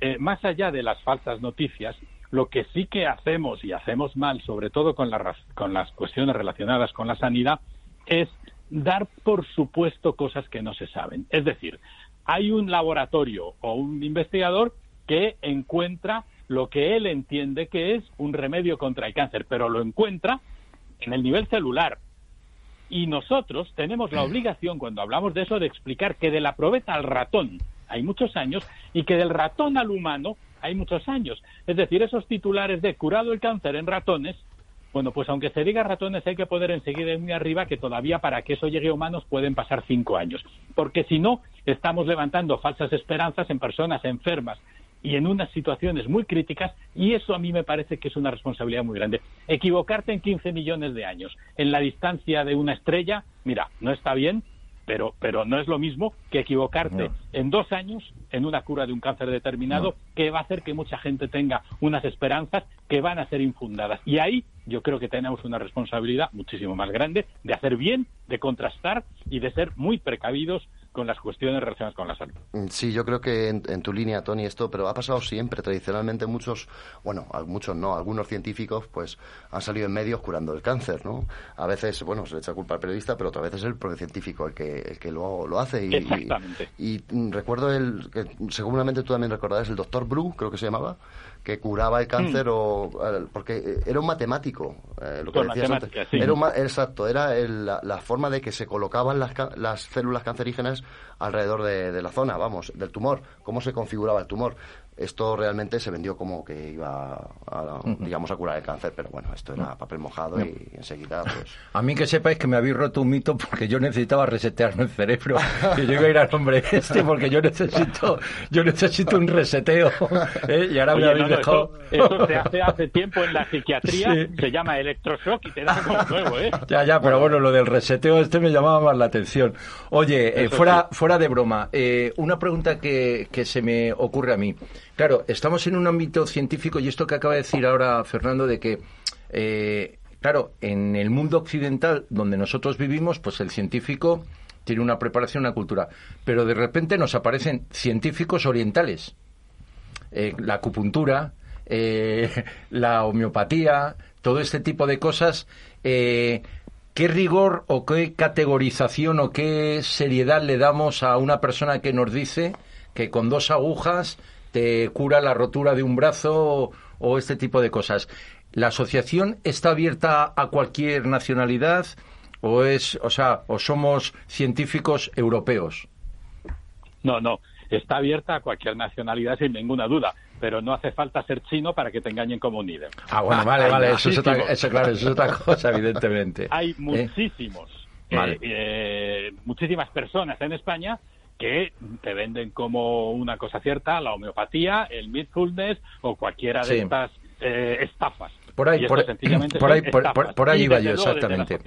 E: eh, más allá de las falsas noticias, lo que sí que hacemos y hacemos mal, sobre todo con, con las cuestiones relacionadas con la sanidad, es dar por supuesto cosas que no se saben. Es decir, hay un laboratorio o un investigador que encuentra lo que él entiende que es un remedio contra el cáncer, pero lo encuentra en el nivel celular. Y nosotros tenemos la obligación, cuando hablamos de eso, de explicar que de la probeta al ratón hay muchos años y que del ratón al humano hay muchos años. Es decir, esos titulares de curado el cáncer en ratones bueno, pues aunque se diga ratones, hay que poder enseguida muy arriba que todavía para que eso llegue a humanos pueden pasar cinco años. Porque si no, estamos levantando falsas esperanzas en personas enfermas y en unas situaciones muy críticas, y eso a mí me parece que es una responsabilidad muy grande. Equivocarte en 15 millones de años en la distancia de una estrella, mira, no está bien, pero, pero no es lo mismo que equivocarte en dos años en una cura de un cáncer determinado que va a hacer que mucha gente tenga unas esperanzas que van a ser infundadas. Y ahí yo creo que tenemos una responsabilidad muchísimo más grande de hacer bien, de contrastar y de ser muy precavidos con las cuestiones relacionadas con la salud.
D: Mm, sí, yo creo que en, tu línea, Tony, esto, pero ha pasado siempre. Tradicionalmente muchos, bueno, muchos no, algunos científicos, pues han salido en medios curando el cáncer, ¿no? A veces, bueno, se le echa culpa al periodista, pero otra vez es el propio científico el que, el que lo, lo hace.
E: Y, Exactamente.
D: Y, mm, recuerdo el, que seguramente tú también recordarás, el doctor Blue, creo que se llamaba, que curaba el cáncer mm. o porque eh, era un matemático eh, lo que decías antes. era un, exacto era la, forma de que se colocaban las, las células cancerígenas alrededor de, la zona vamos del tumor cómo se configuraba el tumor esto realmente se vendió como que iba a, digamos a curar el cáncer pero bueno esto era papel mojado y enseguida pues
B: a mí que sepáis que me habéis roto un mito porque yo necesitaba resetearme el cerebro que yo iba a ir al hombre este porque yo necesito yo necesito un reseteo ¿eh? y ahora me habéis dejado.
E: eso, se hace hace tiempo en la psiquiatría se llama electroshock y te da como nuevo ¿eh?
B: ya ya pero bueno lo del reseteo este me llamaba más la atención. Oye eh, fuera fuera de broma eh, una pregunta que, que se me ocurre a mí Claro, estamos en un ámbito científico y esto que acaba de decir ahora Fernando de que, eh, claro, en el mundo occidental donde nosotros vivimos, pues el científico tiene una preparación, una cultura, pero de repente nos aparecen científicos orientales, eh, la acupuntura, eh, la homeopatía, todo este tipo de cosas. ¿Qué rigor o qué categorización o qué seriedad le damos a una persona que nos dice que con dos agujas te cura la rotura de un brazo o, este tipo de cosas. ¿La asociación está abierta a cualquier nacionalidad o es, o sea, o somos científicos europeos?
E: No, no, está abierta a cualquier nacionalidad sin ninguna duda, pero no hace falta ser chino para que te engañen como un líder.
B: Ah, bueno, vale, vale, eso es, otra, eso, claro, eso es otra cosa, evidentemente.
E: Hay ¿Eh? muchísimos, eh, eh, muchísimas personas en España que te venden como una cosa cierta la homeopatía, el mindfulness o cualquiera de estas eh, estafas.
B: Por ahí, por, ahí, por, ahí iba yo, exactamente.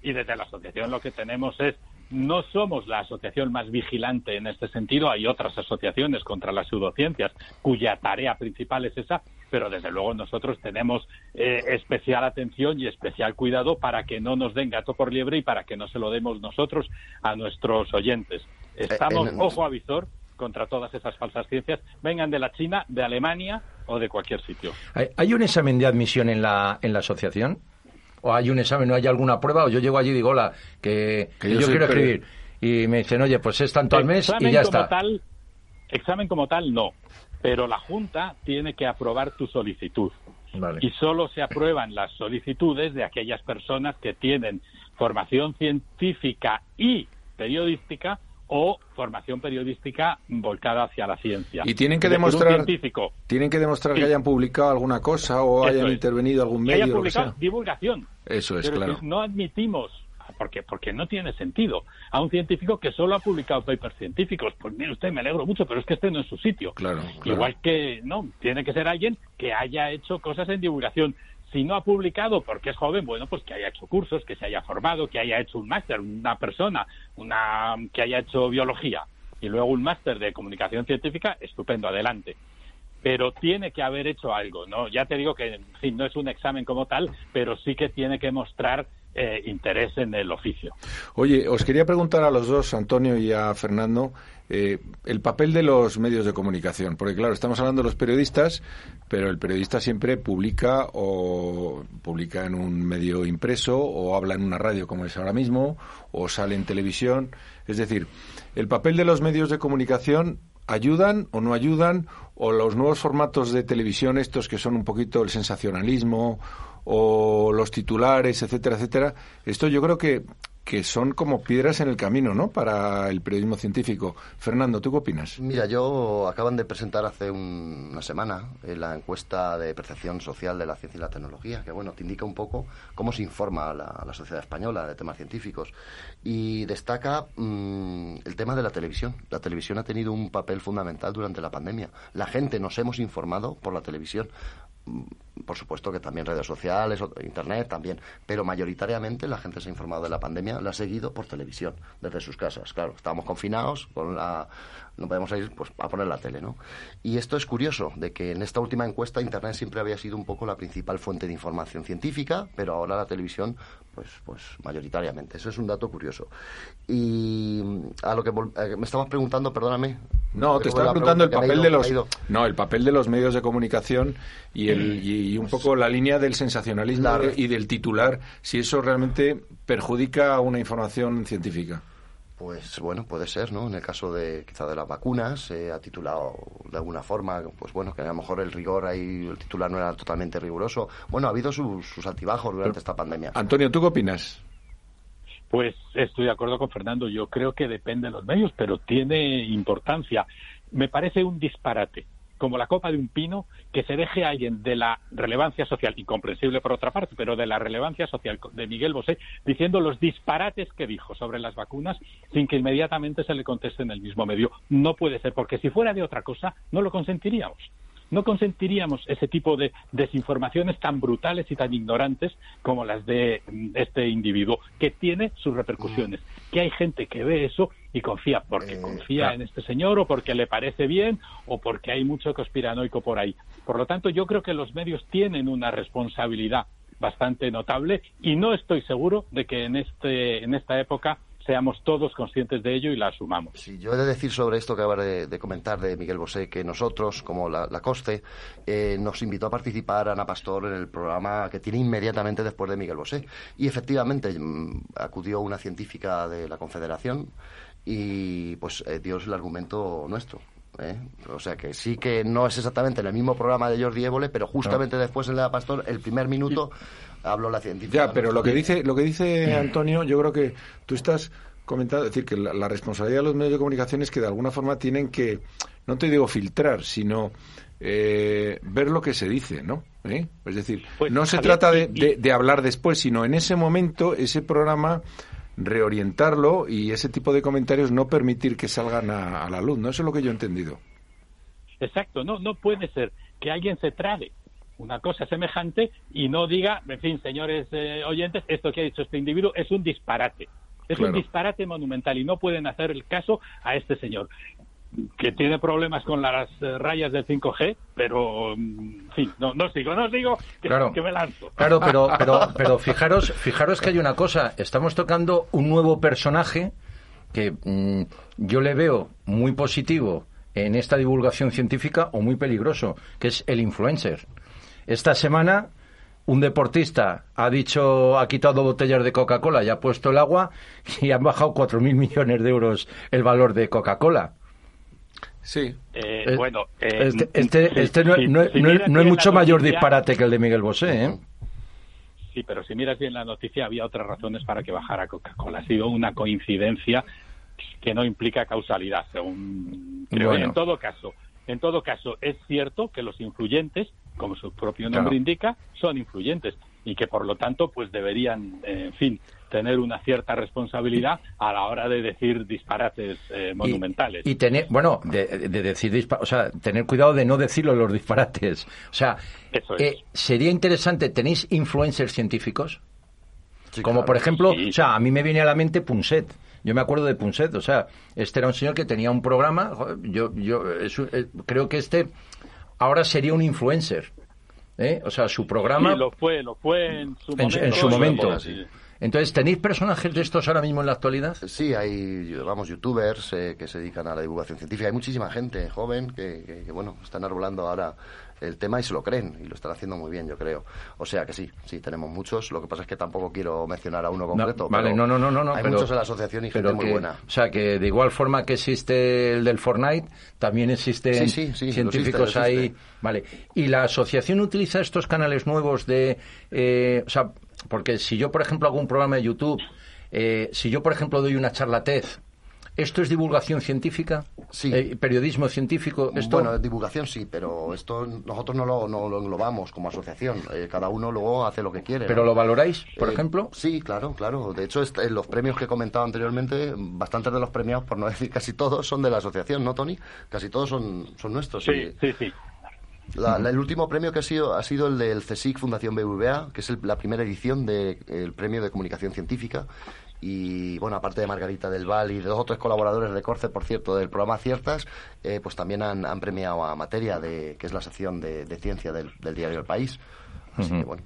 E: y desde la asociación lo que tenemos es no somos la asociación más vigilante en este sentido. Hay otras asociaciones contra las pseudociencias cuya tarea principal es esa, pero desde luego nosotros tenemos eh, especial atención y especial cuidado para que no nos den gato por liebre y para que no se lo demos nosotros a nuestros oyentes. Eh, Estamos, ojo a visor, contra todas esas falsas ciencias, vengan de la China, de Alemania o de cualquier sitio.
B: ¿Hay un examen de admisión en la, en la asociación? o hay un examen, o hay alguna prueba, o yo llego allí y digo, hola, que, yo, quiero escribir. Y me dicen, oye, pues es tanto al mes y ya está.
E: Tal, examen como tal, no. Pero la Junta tiene que aprobar tu solicitud. Y solo se aprueban las solicitudes de aquellas personas que tienen formación científica y periodística o formación periodística volcada hacia la ciencia.
C: Y tienen que demostrar tienen que demostrar que hayan publicado alguna cosa o hayan intervenido algún medio. Que hayan publicado
E: divulgación.
C: Eso es claro.
E: no admitimos porque porque no tiene sentido a un científico que solo ha publicado papers científicos. Pues mire usted, me alegro mucho, pero es que este no es su sitio.
C: Claro,
E: Igual que no tiene que ser alguien que haya hecho cosas en divulgación. Si no ha publicado porque es joven, bueno, pues que haya hecho cursos, que se haya formado, que haya hecho un máster, una persona, una que haya hecho biología y luego un máster de comunicación científica, estupendo, adelante pero tiene que haber hecho algo, ¿no? Ya te digo que no es un examen como tal, pero sí que tiene que mostrar eh, interés en el oficio.
C: Oye, os quería preguntar a los dos, Antonio y a Fernando, eh, el papel de los medios de comunicación, porque claro, estamos hablando de los periodistas, pero el periodista siempre publica o publica en un medio impreso o habla en una radio como es ahora mismo o sale en televisión. Es decir, el papel de los medios de comunicación ayudan o no ayudan o los nuevos formatos de televisión estos que son un poquito el sensacionalismo o los titulares, etcétera, etcétera. Esto yo creo que que son como piedras en el camino, ¿no? Para el periodismo científico. Fernando, ¿tú qué opinas?
D: Mira, yo acaban de presentar hace una semana eh, la encuesta de percepción social de la ciencia y la tecnología, que bueno, te indica un poco cómo se informa la, la sociedad española de temas científicos y destaca mm, el tema de la televisión. La televisión ha tenido un papel fundamental durante la pandemia. La gente nos hemos informado por la televisión por supuesto que también redes sociales, internet también, pero mayoritariamente la gente se ha informado de la pandemia, la ha seguido por televisión, desde sus casas. Claro, estábamos confinados, con la, no podemos ir pues, a poner la tele, ¿no? Y esto es curioso, de que en esta última encuesta Internet siempre había sido un poco la principal fuente de información científica, pero ahora la televisión, pues, pues mayoritariamente. Eso es un dato curioso. Y a lo que eh, me estabas preguntando, perdóname.
C: No, te estaba preguntando el papel de los no, el papel de los medios de comunicación y el y, un poco la línea del sensacionalismo y del titular, si eso realmente perjudica una información científica.
D: Pues bueno, puede ser, ¿no? En el caso de quizá de las vacunas, se ha titulado de alguna forma, pues bueno, que a lo mejor el rigor ahí, el titular no era totalmente riguroso. Bueno, ha habido sus, altibajos durante esta pandemia.
C: Antonio, ¿tú qué opinas?
E: Pues estoy de acuerdo con Fernando. Yo creo que depende de los medios, pero tiene importancia. Me parece un disparate como la copa de un pino, que se deje alguien de la relevancia social, incomprensible por otra parte, pero de la relevancia social de Miguel Bosé, diciendo los disparates que dijo sobre las vacunas sin que inmediatamente se le conteste en el mismo medio. No puede ser, porque si fuera de otra cosa, no lo consentiríamos no consentiríamos ese tipo de desinformaciones tan brutales y tan ignorantes como las de este individuo, que tiene sus repercusiones. Mm. Que hay gente que ve eso y confía, porque eh, confía en este señor o porque le parece bien o porque hay mucho conspiranoico por ahí. Por lo tanto, yo creo que los medios tienen una responsabilidad bastante notable y no estoy seguro de que en, este, en esta época seamos todos conscientes de ello y la asumamos.
D: Sí, yo he de decir sobre esto que acaba de, comentar de Miguel Bosé, que nosotros, como la, COSTE, eh, nos invitó a participar Ana Pastor en el programa que tiene inmediatamente después de Miguel Bosé. Y efectivamente mm, acudió una científica de la Confederación y pues eh, dio el argumento nuestro. ¿Eh? O sea que sí que no es exactamente en el mismo programa de Jordi Évole, pero justamente después en la Pastor, el primer minuto habló la científica.
C: Ya, pero lo que dice, lo que dice Antonio, yo creo que tú estás comentando, es decir, que la, responsabilidad de los medios de comunicación es que de alguna forma tienen que, no te digo filtrar, sino eh, ver lo que se dice, ¿no? ¿Eh? Es decir, pues, no se trata de, hablar después, sino en ese momento, ese programa reorientarlo y ese tipo de comentarios no permitir que salgan a, a la luz, ¿no? Eso es lo que yo he entendido.
E: Exacto, no, no puede ser que alguien se trague una cosa semejante y no diga, en fin, señores eh, oyentes, esto que ha dicho este individuo es un disparate. Es un disparate monumental y no pueden hacer el caso a este señor que tiene problemas con las eh, rayas del 5G, pero mm, en fin, no, no sigo, no sigo, que,
B: claro,
E: que me lanzo.
B: Claro, pero, pero, pero fijaros, fijaros que hay una cosa, estamos tocando un nuevo personaje que mm, yo le veo muy positivo en esta divulgación científica o muy peligroso, que es el influencer. Esta semana un deportista ha dicho, ha quitado botellas de Coca-Cola y ha puesto el agua y han bajado 4.000 millones de euros el valor de Coca-Cola.
C: Sí.
E: Eh, bueno, eh,
B: este, este, este no, es mucho mayor disparate que el de Miguel Bosé, ¿eh?
E: Sí, pero si miras bien la noticia, había otras razones para que bajara Coca-Cola. Ha sido una coincidencia que no implica causalidad, según creo. En todo caso, en todo caso, es cierto que los influyentes, como su propio nombre indica, son influyentes y que por lo tanto, pues deberían, en fin, tener una cierta responsabilidad a la hora de decir disparates eh, monumentales.
B: Y, tener, bueno, de, decir, o sea, tener cuidado de no decirlo los disparates. O sea, eh, sería interesante, ¿tenéis influencers científicos? Como por ejemplo, o sea, a mí me viene a la mente Punset. Yo me acuerdo de Punset, o sea, este era un señor que tenía un programa, yo, yo eh, creo que este ahora sería un influencer. O sea, su programa...
E: Sí, lo fue, lo fue en su momento.
B: En, su momento. Entonces, ¿tenéis personajes de estos ahora mismo en la actualidad?
D: Sí, hay, vamos, youtubers eh, que se dedican a la divulgación científica. Hay muchísima gente joven que, bueno, están arbolando ahora el tema y se lo creen y lo están haciendo muy bien, yo creo. O sea que sí, sí, tenemos muchos. Lo que pasa es que tampoco quiero mencionar a uno concreto.
B: vale, no, no, no, no.
D: Hay muchos en la asociación y gente muy buena.
B: O sea que de igual forma que existe el del Fortnite, también existen científicos ahí. Vale. ¿Y la asociación utiliza estos canales nuevos de. Eh, o sea, porque si yo, por ejemplo, hago un programa de YouTube, eh, si yo, por ejemplo, doy una charla TED, ¿Esto es divulgación científica?
D: Sí.
B: Eh, ¿Periodismo científico? ¿Esto?
D: Bueno, divulgación sí, pero esto nosotros no lo, no lo englobamos como asociación. Eh, cada uno luego hace lo que quiere.
B: ¿Pero lo valoráis, por ejemplo?
D: Sí, claro, claro. De hecho, en los premios que he comentado anteriormente, bastantes de los premios, por no decir casi todos, son de la asociación, ¿no, Tony? Casi todos son, son nuestros.
E: Sí, sí, sí
D: el último premio que ha sido ha sido el del CSIC Fundación BBVA, que es la primera edición del premio de comunicación científica. Y bueno, aparte de Margarita del Val y de dos o tres colaboradores de Corce, por cierto, del programa Ciertas, eh, pues también han, premiado a Materia, de, que es la sección de, ciencia del, diario El País. Así que bueno.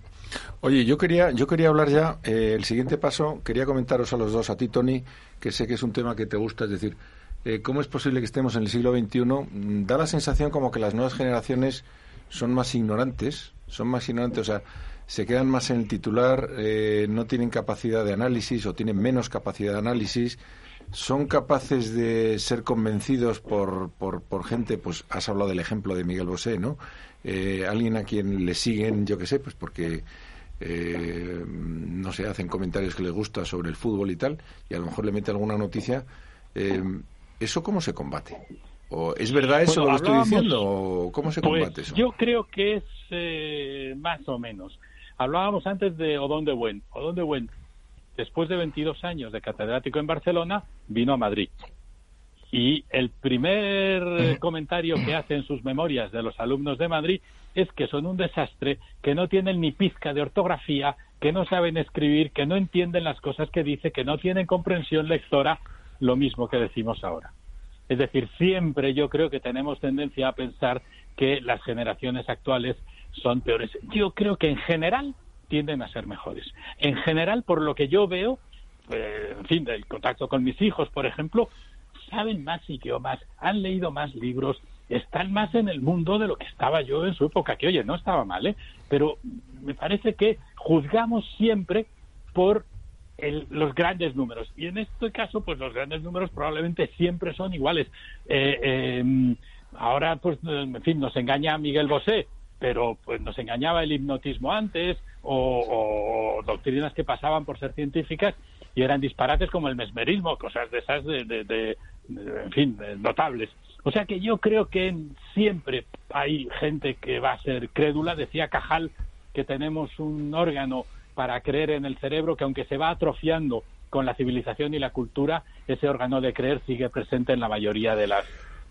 C: Oye, yo quería, yo quería hablar ya, eh, el siguiente paso, quería comentaros a los dos, a ti, Tony, que sé que es un tema que te gusta, es decir, eh, ¿cómo es posible que estemos en el siglo XXI? Mm, da la sensación como que las nuevas generaciones son más ignorantes, son más ignorantes, o sea, se quedan más en el titular, eh, no tienen capacidad de análisis o tienen menos capacidad de análisis, son capaces de ser convencidos por, por, por gente, pues has hablado del ejemplo de Miguel Bosé, ¿no? Eh, alguien a quien le siguen, yo qué sé, pues porque no sé, hacen comentarios que les gusta sobre el fútbol y tal, y a lo mejor le mete alguna noticia. ¿Eso cómo se combate? ¿O ¿Es verdad eso lo que estoy diciendo? ¿O ¿Cómo se combate
E: pues
C: eso?
E: Yo creo que es eh, más o menos. Hablábamos antes de Odón de Buen. Odón de Buen, después de 22 años de catedrático en Barcelona, vino a Madrid. Y el primer comentario que hace en sus memorias de los alumnos de Madrid es que son un desastre, que no tienen ni pizca de ortografía, que no saben escribir, que no entienden las cosas que dice, que no tienen comprensión lectora lo mismo que decimos ahora. Es decir, siempre yo creo que tenemos tendencia a pensar que las generaciones actuales son peores. Yo creo que en general tienden a ser mejores. En general, por lo que yo veo, eh, en fin, del contacto con mis hijos, por ejemplo, saben más idiomas, han leído más libros, están más en el mundo de lo que estaba yo en su época, que oye, no estaba mal, ¿eh? pero me parece que juzgamos siempre por los grandes números. Y en este caso, pues los grandes números probablemente siempre son iguales. Eh, eh, ahora, pues, en fin, nos engaña Miguel Bosé, pero pues nos engañaba el hipnotismo antes o, doctrinas que pasaban por ser científicas y eran disparates como el mesmerismo, cosas de esas, de, en fin, notables. O sea que yo creo que siempre hay gente que va a ser crédula. Decía Cajal que tenemos un órgano para creer en el cerebro que aunque se va atrofiando con la civilización y la cultura, ese órgano de creer sigue presente en la mayoría de las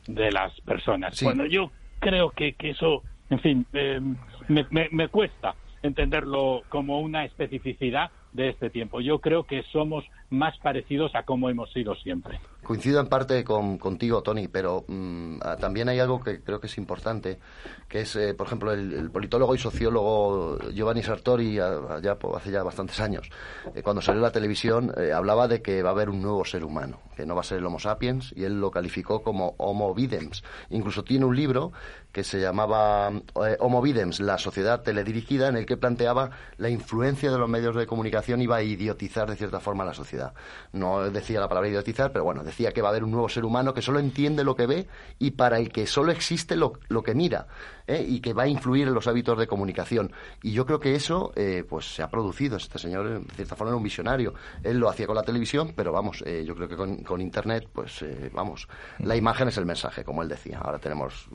E: de las personas. Bueno, yo creo que, que eso en fin, eh, me, me cuesta entenderlo como una especificidad de este tiempo. Yo creo que somos más parecidos a como hemos sido siempre.
D: Coincido en parte con, contigo, Tony, pero mm, ah, también hay algo que creo que es importante, que es, eh, por ejemplo, el, politólogo y sociólogo Giovanni Sartori, hace ya bastantes años, eh, cuando salió la televisión, eh, hablaba de que va a haber un nuevo ser humano, que no va a ser el Homo sapiens, y él lo calificó como Homo videms. Incluso tiene un libro que se llamaba Homo videms, la sociedad teledirigida, en el que planteaba la influencia de los medios de comunicación iba a idiotizar de cierta forma la sociedad. No decía la palabra idiotizar, pero bueno, decía decía que va a haber un nuevo ser humano que solo entiende lo que ve y para el que solo existe lo, lo que mira ¿eh? y que va a influir en los hábitos de comunicación. Y yo creo que eso eh, pues se ha producido. Este señor, de cierta forma, era un visionario. Él lo hacía con la televisión, pero vamos, eh, yo creo que con, Internet, pues vamos, la imagen es el mensaje, como él decía. Ahora tenemos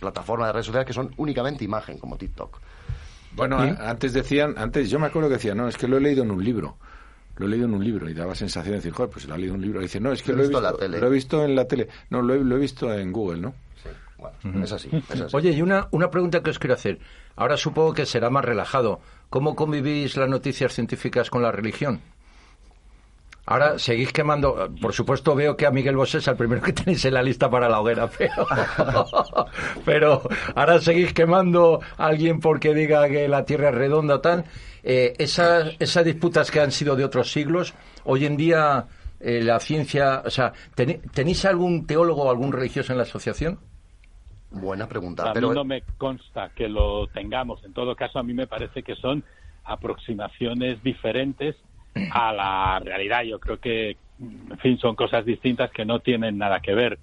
D: plataformas de redes sociales que son únicamente imagen, como TikTok.
C: Bueno, antes decían, antes yo me acuerdo que decían, no, es que lo he leído en un libro lo he leído en un libro y daba sensación de decir, joder, pues lo ha leído en un libro. Y dice, no, es que lo, he, visto, lo he visto en la tele. No, lo he, visto en Google, ¿no?
D: Sí, bueno, es, así,
B: Oye, y una, una pregunta que os quiero hacer. Ahora supongo que será más relajado. ¿Cómo convivís las noticias científicas con la religión? Ahora seguís quemando. Por supuesto, veo que a Miguel Bosé es el primero que tenéis en la lista para la hoguera, pero, pero ahora seguís quemando a alguien porque diga que la Tierra es redonda o tal. Eh, esas, esas disputas que han sido de otros siglos, hoy en día eh, la ciencia. O sea, ¿tenéis algún teólogo o algún religioso en la asociación?
D: Buena pregunta.
E: A pero... mí no me consta que lo tengamos. En todo caso, a mí me parece que son aproximaciones diferentes a la realidad. Yo creo que, en fin, son cosas distintas que no tienen nada que ver.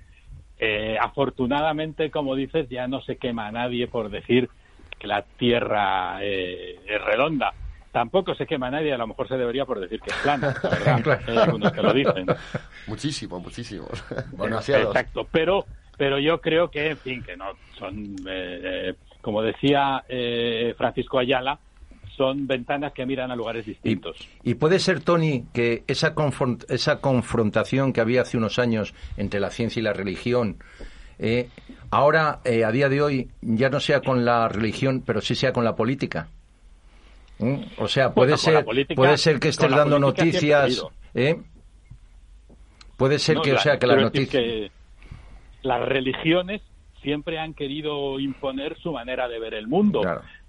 E: Eh, afortunadamente, como dices, ya no se quema a nadie por decir que la Tierra eh, es redonda. Tampoco se quema a nadie, a lo mejor se debería por decir que es plana, Hay algunos que lo dicen.
D: Muchísimo, muchísimo.
E: Exacto, pero, pero yo creo que, en fin, que no son, eh, como decía Francisco Ayala, son ventanas que miran a lugares distintos.
B: Y, puede ser, Tony, que esa, esa confrontación que había hace unos años entre la ciencia y la religión, eh, ahora, eh, a día de hoy, ya no sea con la religión, pero sí sea con la política. ¿Mm? O sea, puede ser, puede ser que estés dando noticias. ¿eh? Puede ser que, o sea, que las noticias.
E: las religiones siempre han querido imponer su manera de ver el mundo.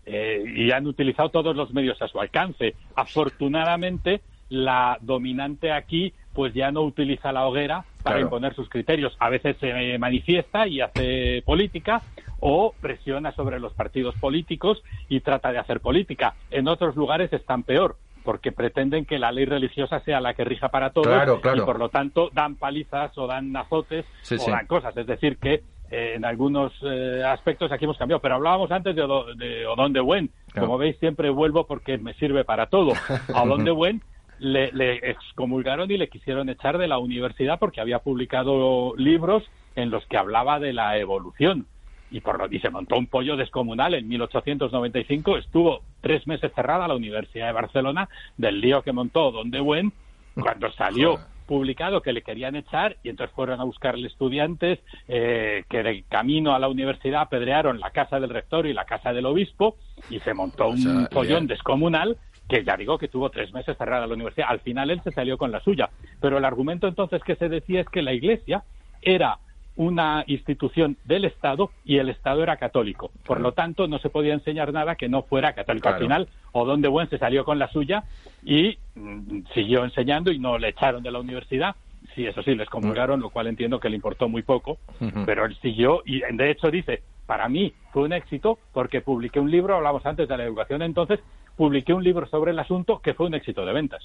E: Eh, y han utilizado todos los medios a su alcance. Afortunadamente, la dominante aquí pues ya no utiliza la hoguera para imponer sus criterios. A veces se manifiesta y hace política o presiona sobre los partidos políticos y trata de hacer política. En otros lugares están peor porque pretenden que la ley religiosa sea la que rija para todos y por lo tanto dan palizas o dan azotes o dan cosas. Es decir, que en algunos eh, aspectos aquí hemos cambiado, pero hablábamos antes de, de Odón de Buen. Como veis, siempre vuelvo porque me sirve para todo. A Odón de Buen le, le, excomulgaron y le quisieron echar de la universidad porque había publicado libros en los que hablaba de la evolución. Y, por lo, y se montó un pollo descomunal en 1895. Estuvo tres meses cerrada la Universidad de Barcelona del lío que montó Odón de Buen cuando salió publicado que le querían echar y entonces fueron a buscarle estudiantes eh, que de camino a la universidad apedrearon la casa del rector y la casa del obispo y se montó un follón descomunal que ya digo que tuvo tres meses cerrada la universidad. Al final él se salió con la suya. Pero el argumento entonces que se decía es que la Iglesia era una institución del Estado y el Estado era católico. Por lo tanto, no se podía enseñar nada que no fuera católico. Al final, Odón de Buen se salió con la suya y mm, siguió enseñando y no le echaron de la universidad. Sí, eso sí, les comulgaron, lo cual entiendo que le importó muy poco, pero él siguió y de hecho dice, para mí fue un éxito porque publiqué un libro, hablamos antes de la educación entonces, publiqué un libro sobre el asunto que fue un éxito de ventas.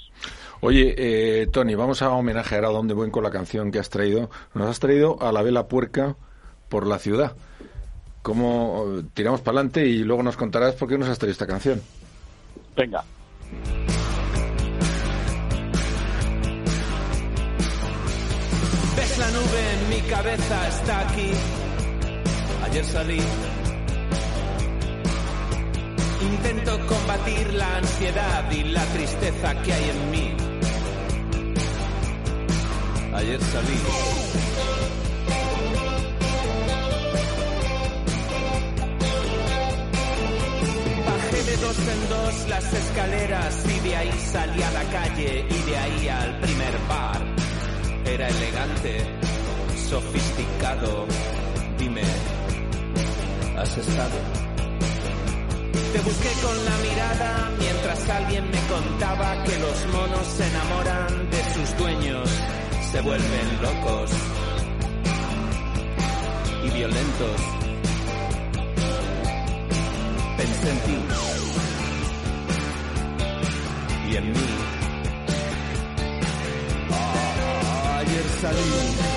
C: Oye, eh, Tony, vamos a homenajear a Donde Buen con la canción que has traído. Nos has traído a la vela puerca por la ciudad. ¿Cómo tiramos para adelante y luego nos contarás por qué nos has traído esta canción?
E: Venga.
G: Ves la nube en mi cabeza, está aquí. Ayer salí Intento combatir la ansiedad y la tristeza que hay en mí. Ayer salí. en dos las escaleras y de ahí salí a la calle y de ahí al primer bar. Era elegante, sofisticado. Dime, ¿has estado? Te busqué con la mirada mientras alguien me contaba que los monos se enamoran de sus dueños, se vuelven locos y violentos. Pensé en ti y en mí. Ayer salí.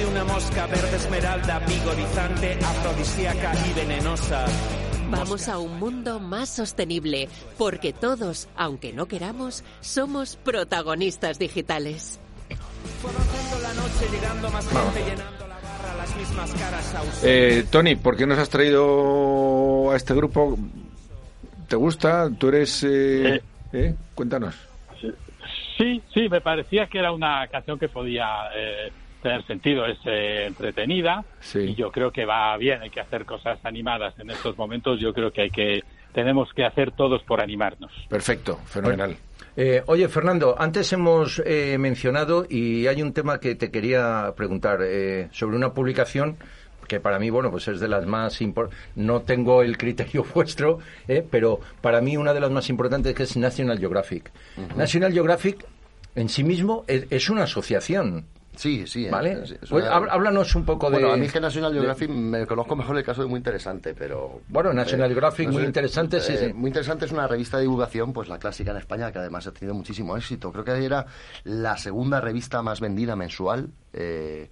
G: De una mosca verde esmeralda, vigorizante, afrodisíaca y venenosa.
A: Vamos a un mundo más sostenible, porque todos, aunque no queramos, somos protagonistas digitales.
C: Eh, Tony, ¿por qué nos has traído a este grupo? ¿Te gusta? ¿Tú eres...? Eh,
E: Eh.
C: ¿eh? Cuéntanos.
E: Sí, sí, me parecía que era una canción que podía eh, tener sentido, es eh, entretenida
C: Sí.
E: y yo creo que va bien, hay que hacer cosas animadas en estos momentos, yo creo que hay que tenemos que hacer todos por animarnos.
C: Perfecto, fenomenal.
B: Eh, oye, Fernando, antes hemos eh, mencionado y hay un tema que te quería preguntar eh, sobre una publicación que para mí, bueno, pues es de las más importantes. No tengo el criterio vuestro, eh, pero para mí una de las más importantes que es National Geographic. National Geographic en sí mismo es, es una asociación,
D: Sí, sí. es-
B: ¿vale?
D: es- es
B: Pues,
D: una-
B: Háblanos un poco de...
D: Bueno, a mí que National
B: de-
D: Geographic me conozco mejor el caso de muy interesante, pero...
B: Bueno, National
D: eh,
B: Geographic, muy interesante, sí,
D: eh,
B: sí.
D: Muy interesante es una revista de divulgación, pues la clásica en España, que además ha tenido muchísimo éxito. Creo que era la segunda revista más vendida mensual, eh,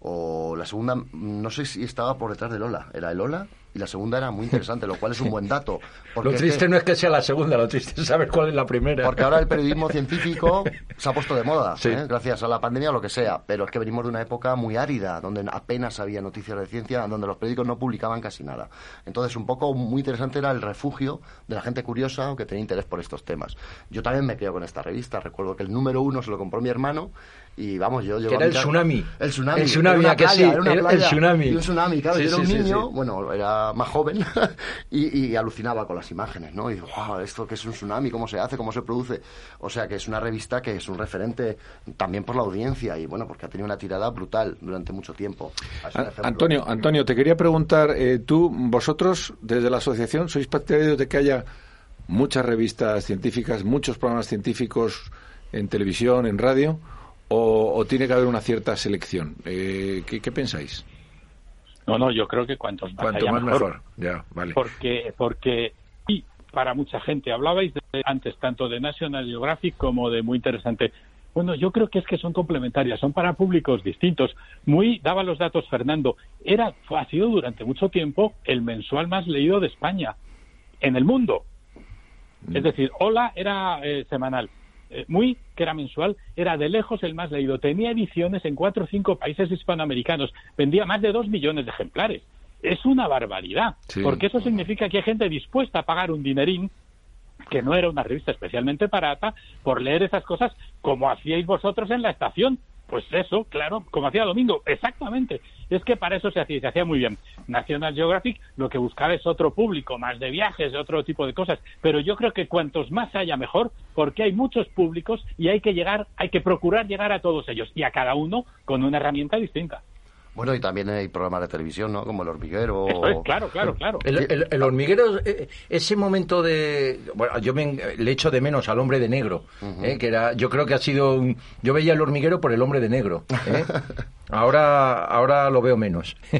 D: o la segunda, no sé si estaba por detrás de Lola, era el Lola, y la segunda era muy interesante, lo cual es un buen dato. porque
B: Lo
D: es
B: triste
D: que-
B: no es que sea la segunda, lo triste es saber cuál es la primera.
D: porque ahora el periodismo científico se ha puesto de moda,
B: Sí.
D: ¿eh? gracias a la pandemia o lo que sea. Pero es que venimos de una época muy árida, donde apenas había noticias de ciencia, donde los periódicos no publicaban casi nada. Entonces, un poco muy interesante era el refugio de la gente curiosa o que tenía interés por estos temas. Yo también me quedo con esta revista. Recuerdo que el número uno se lo compró mi hermano y vamos, yo llego
B: Que era el tsunami.
D: El tsunami.
B: El tsunami,
D: Era una
B: ¿a que
D: playa,
B: sí?
D: era una
B: El- tsunami.
D: Y un tsunami, claro.
B: Sí,
D: yo era un
B: sí,
D: niño,
B: sí.
D: bueno, era más joven y, y alucinaba con las imágenes, ¿no? Y digo, wow, esto que es un tsunami, cómo se hace, cómo se produce. O sea, que es una revista que es un referente también por la audiencia y bueno, porque ha tenido una tirada brutal durante mucho tiempo. Es un
C: A-
D: ejemplo.
C: Antonio, Antonio, te quería preguntar, eh, tú, vosotros, desde la asociación, ¿sois partidarios de que haya muchas revistas científicas, muchos programas científicos en televisión, en radio, o, o tiene que haber una cierta selección? Eh, ¿qué, qué pensáis?
E: No, no, yo creo que más
C: Cuanto más mejor. Ya, vale.
E: porque porque y para mucha gente hablabais de- antes tanto de National Geographic como de muy interesante bueno yo creo que es que son complementarias son para públicos distintos muy daba los datos Fernando era ha sido durante mucho tiempo el mensual más leído de España en el mundo es decir Hola era eh, semanal Eh, muy que era mensual era de lejos el más leído tenía ediciones en cuatro o cinco países hispanoamericanos vendía más de dos millones de ejemplares es una barbaridad
C: Sí.
E: porque eso significa que hay gente dispuesta a pagar un dinerín que no era una revista especialmente barata por leer esas cosas como hacíais vosotros en la estación. Pues eso, claro, como hacía Domingo, exactamente. Es que para eso se hacía se hacía muy bien. National Geographic lo que buscaba es otro público, más de viajes, otro tipo de cosas. Pero yo creo que cuantos más haya mejor, porque hay muchos públicos y hay que llegar, hay que procurar llegar a todos ellos y a cada uno con una herramienta distinta.
D: Bueno, y también hay programas de televisión, ¿no? Como El Hormiguero.
E: Eso es, claro, claro, claro.
B: El, el- el hormiguero, eh, ese momento de... Bueno, yo me, le echo de menos al hombre de negro, eh, que era, yo creo que ha sido... un- yo veía el hormiguero por el hombre de negro. eh. Ahora, ahora lo veo menos.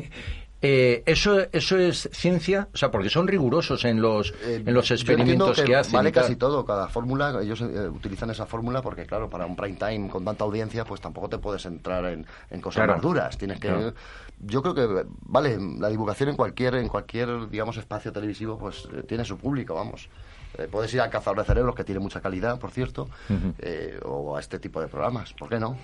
B: Eh, eso, eso es ciencia, o sea, porque son rigurosos en los,
D: Eh,
B: en los experimentos que, hacen.
D: Vale casi todo, cada fórmula, ellos eh, utilizan esa fórmula porque, claro, para un prime time con tanta audiencia, pues tampoco te puedes entrar en, en cosas
B: Claro.
D: más duras. Tienes que.
B: Claro.
D: Yo creo que, vale, la divulgación en cualquier, en cualquier, digamos, espacio televisivo, pues eh, tiene su público, vamos. Eh, puedes ir al Cazador de Cerebros, que tiene mucha calidad, por cierto, o a este tipo de programas, ¿por qué no?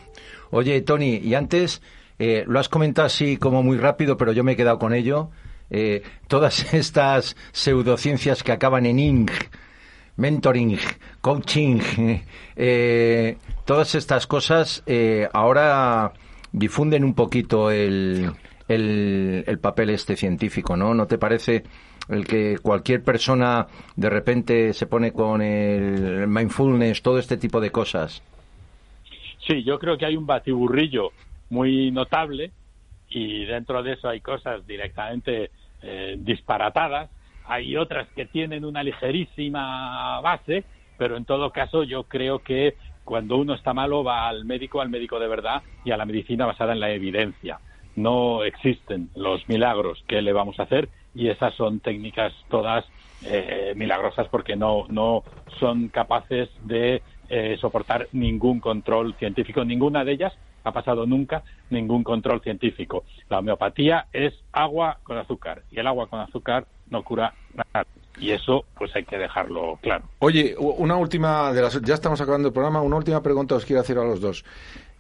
B: Oye, Tony, y antes eh, lo has comentado así como muy rápido, pero yo me he quedado con ello. Eh, todas estas pseudociencias que acaban en ing, mentoring, coaching, eh, todas estas cosas ahora difunden un poquito el, el, el papel este científico, ¿no? ¿No te parece el que cualquier persona de repente se pone con el mindfulness, todo este tipo de cosas?
E: Sí, yo creo que hay un batiburrillo muy notable y dentro de eso hay cosas directamente eh, disparatadas, hay otras que tienen una ligerísima base, pero en todo caso yo creo que cuando uno está malo va al médico, al médico de verdad y a la medicina basada en la evidencia. No existen los milagros que le vamos a hacer y esas son técnicas todas eh, milagrosas porque no, no son capaces de eh, soportar ningún control científico. Ninguna de ellas ha pasado nunca ningún control científico. La homeopatía es agua con azúcar y el agua con azúcar no cura nada. Y eso, pues hay que dejarlo claro.
C: Oye, una última, de las, ya estamos acabando el programa, una última pregunta os quiero hacer a los dos.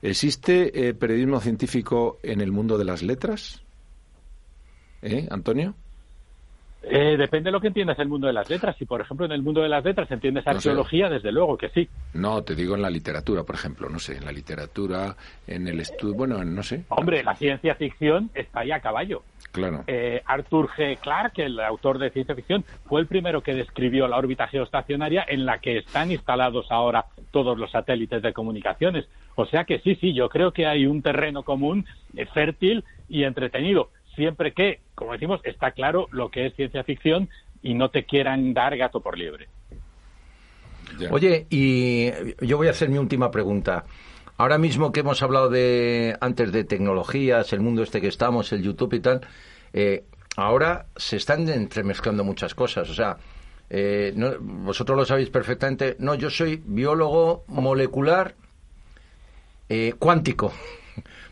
C: ¿Existe eh, periodismo científico en el mundo de las letras? ¿Eh, Antonio?
E: Eh, depende de lo que entiendas el mundo de las letras. Si, por ejemplo, en el mundo de las letras entiendes arqueología, desde luego que sí.
C: No, te digo en la literatura, por ejemplo, no sé, en la literatura, en el estudio, bueno, no sé.
E: Hombre, la ciencia ficción está ahí a caballo.
C: Claro.
E: Eh, Arthur G. Clarke, el autor de ciencia ficción, fue el primero que describió la órbita geoestacionaria en la que están instalados ahora todos los satélites de comunicaciones. O sea que sí, sí, yo creo que hay un terreno común eh, fértil y entretenido siempre que, como decimos, está claro lo que es ciencia ficción y no te quieran dar gato por liebre.
B: Oye, y yo voy a hacer mi última pregunta. Ahora mismo que hemos hablado de antes de tecnologías, el mundo este que estamos, el YouTube y tal, eh, ahora se están entremezclando muchas cosas. O sea, eh, vosotros lo sabéis perfectamente. No, yo soy biólogo molecular eh, cuántico.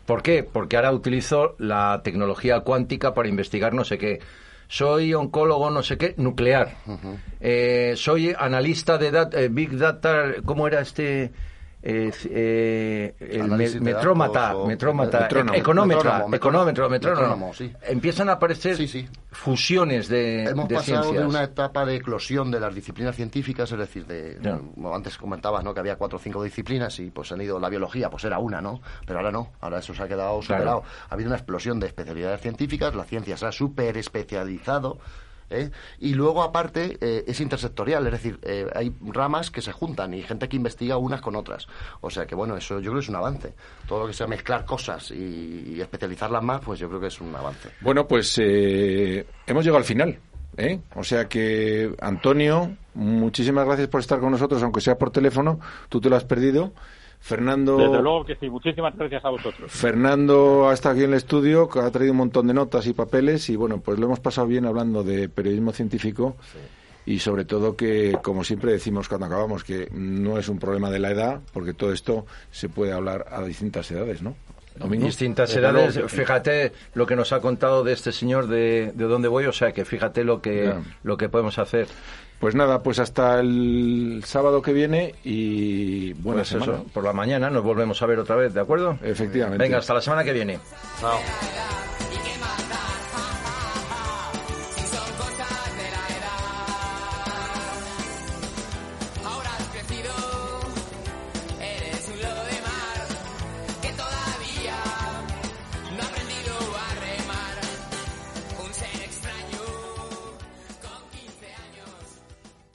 B: ¿Por qué? Porque ahora utilizo la tecnología cuántica para investigar no sé qué. Soy oncólogo no sé qué, nuclear. Eh, soy analista de eh, Big Data, ¿cómo era este? Eh, eh el metrómata, metrómata, económetra, económetro, metrónomo, sí. empiezan a aparecer fusiones de
D: Hemos
B: pasado
D: de una etapa de eclosión de las disciplinas científicas, es decir, de, antes comentabas ¿no? que había cuatro o cinco disciplinas y pues han ido la biología, pues era una, ¿no? Pero ahora no, ahora eso se ha quedado superado. Ha habido una explosión de especialidades científicas, la ciencia se ha super especializado ¿eh? Y luego, aparte, eh, es intersectorial, es decir, eh, hay ramas que se juntan y gente que investiga unas con otras. O sea que, bueno, eso yo creo que es un avance. Todo lo que sea mezclar cosas y, especializarlas más, pues yo creo que es un avance.
C: Bueno, pues hemos llegado al final. O sea que, Antonio, muchísimas gracias por estar con nosotros, aunque sea por teléfono. Tú te lo has perdido. Fernando.
E: Desde luego que sí, muchísimas gracias a vosotros.
C: Fernando ha estado aquí en el estudio, que ha traído un montón de notas y papeles y bueno, pues lo hemos pasado bien hablando de periodismo científico y sobre todo que, como siempre decimos cuando acabamos, que no es un problema de la edad, porque todo esto se puede hablar a distintas edades, ¿no?
B: Distintas edades, fíjate lo que nos ha contado de este señor de, de dónde voy, o sea que fíjate lo que, lo que podemos hacer.
C: Pues nada, pues hasta el sábado que viene y bueno, pues
B: eso, por la mañana nos volvemos a ver otra vez, ¿de acuerdo?
C: Efectivamente.
B: Venga, hasta la semana que viene.
D: Chao.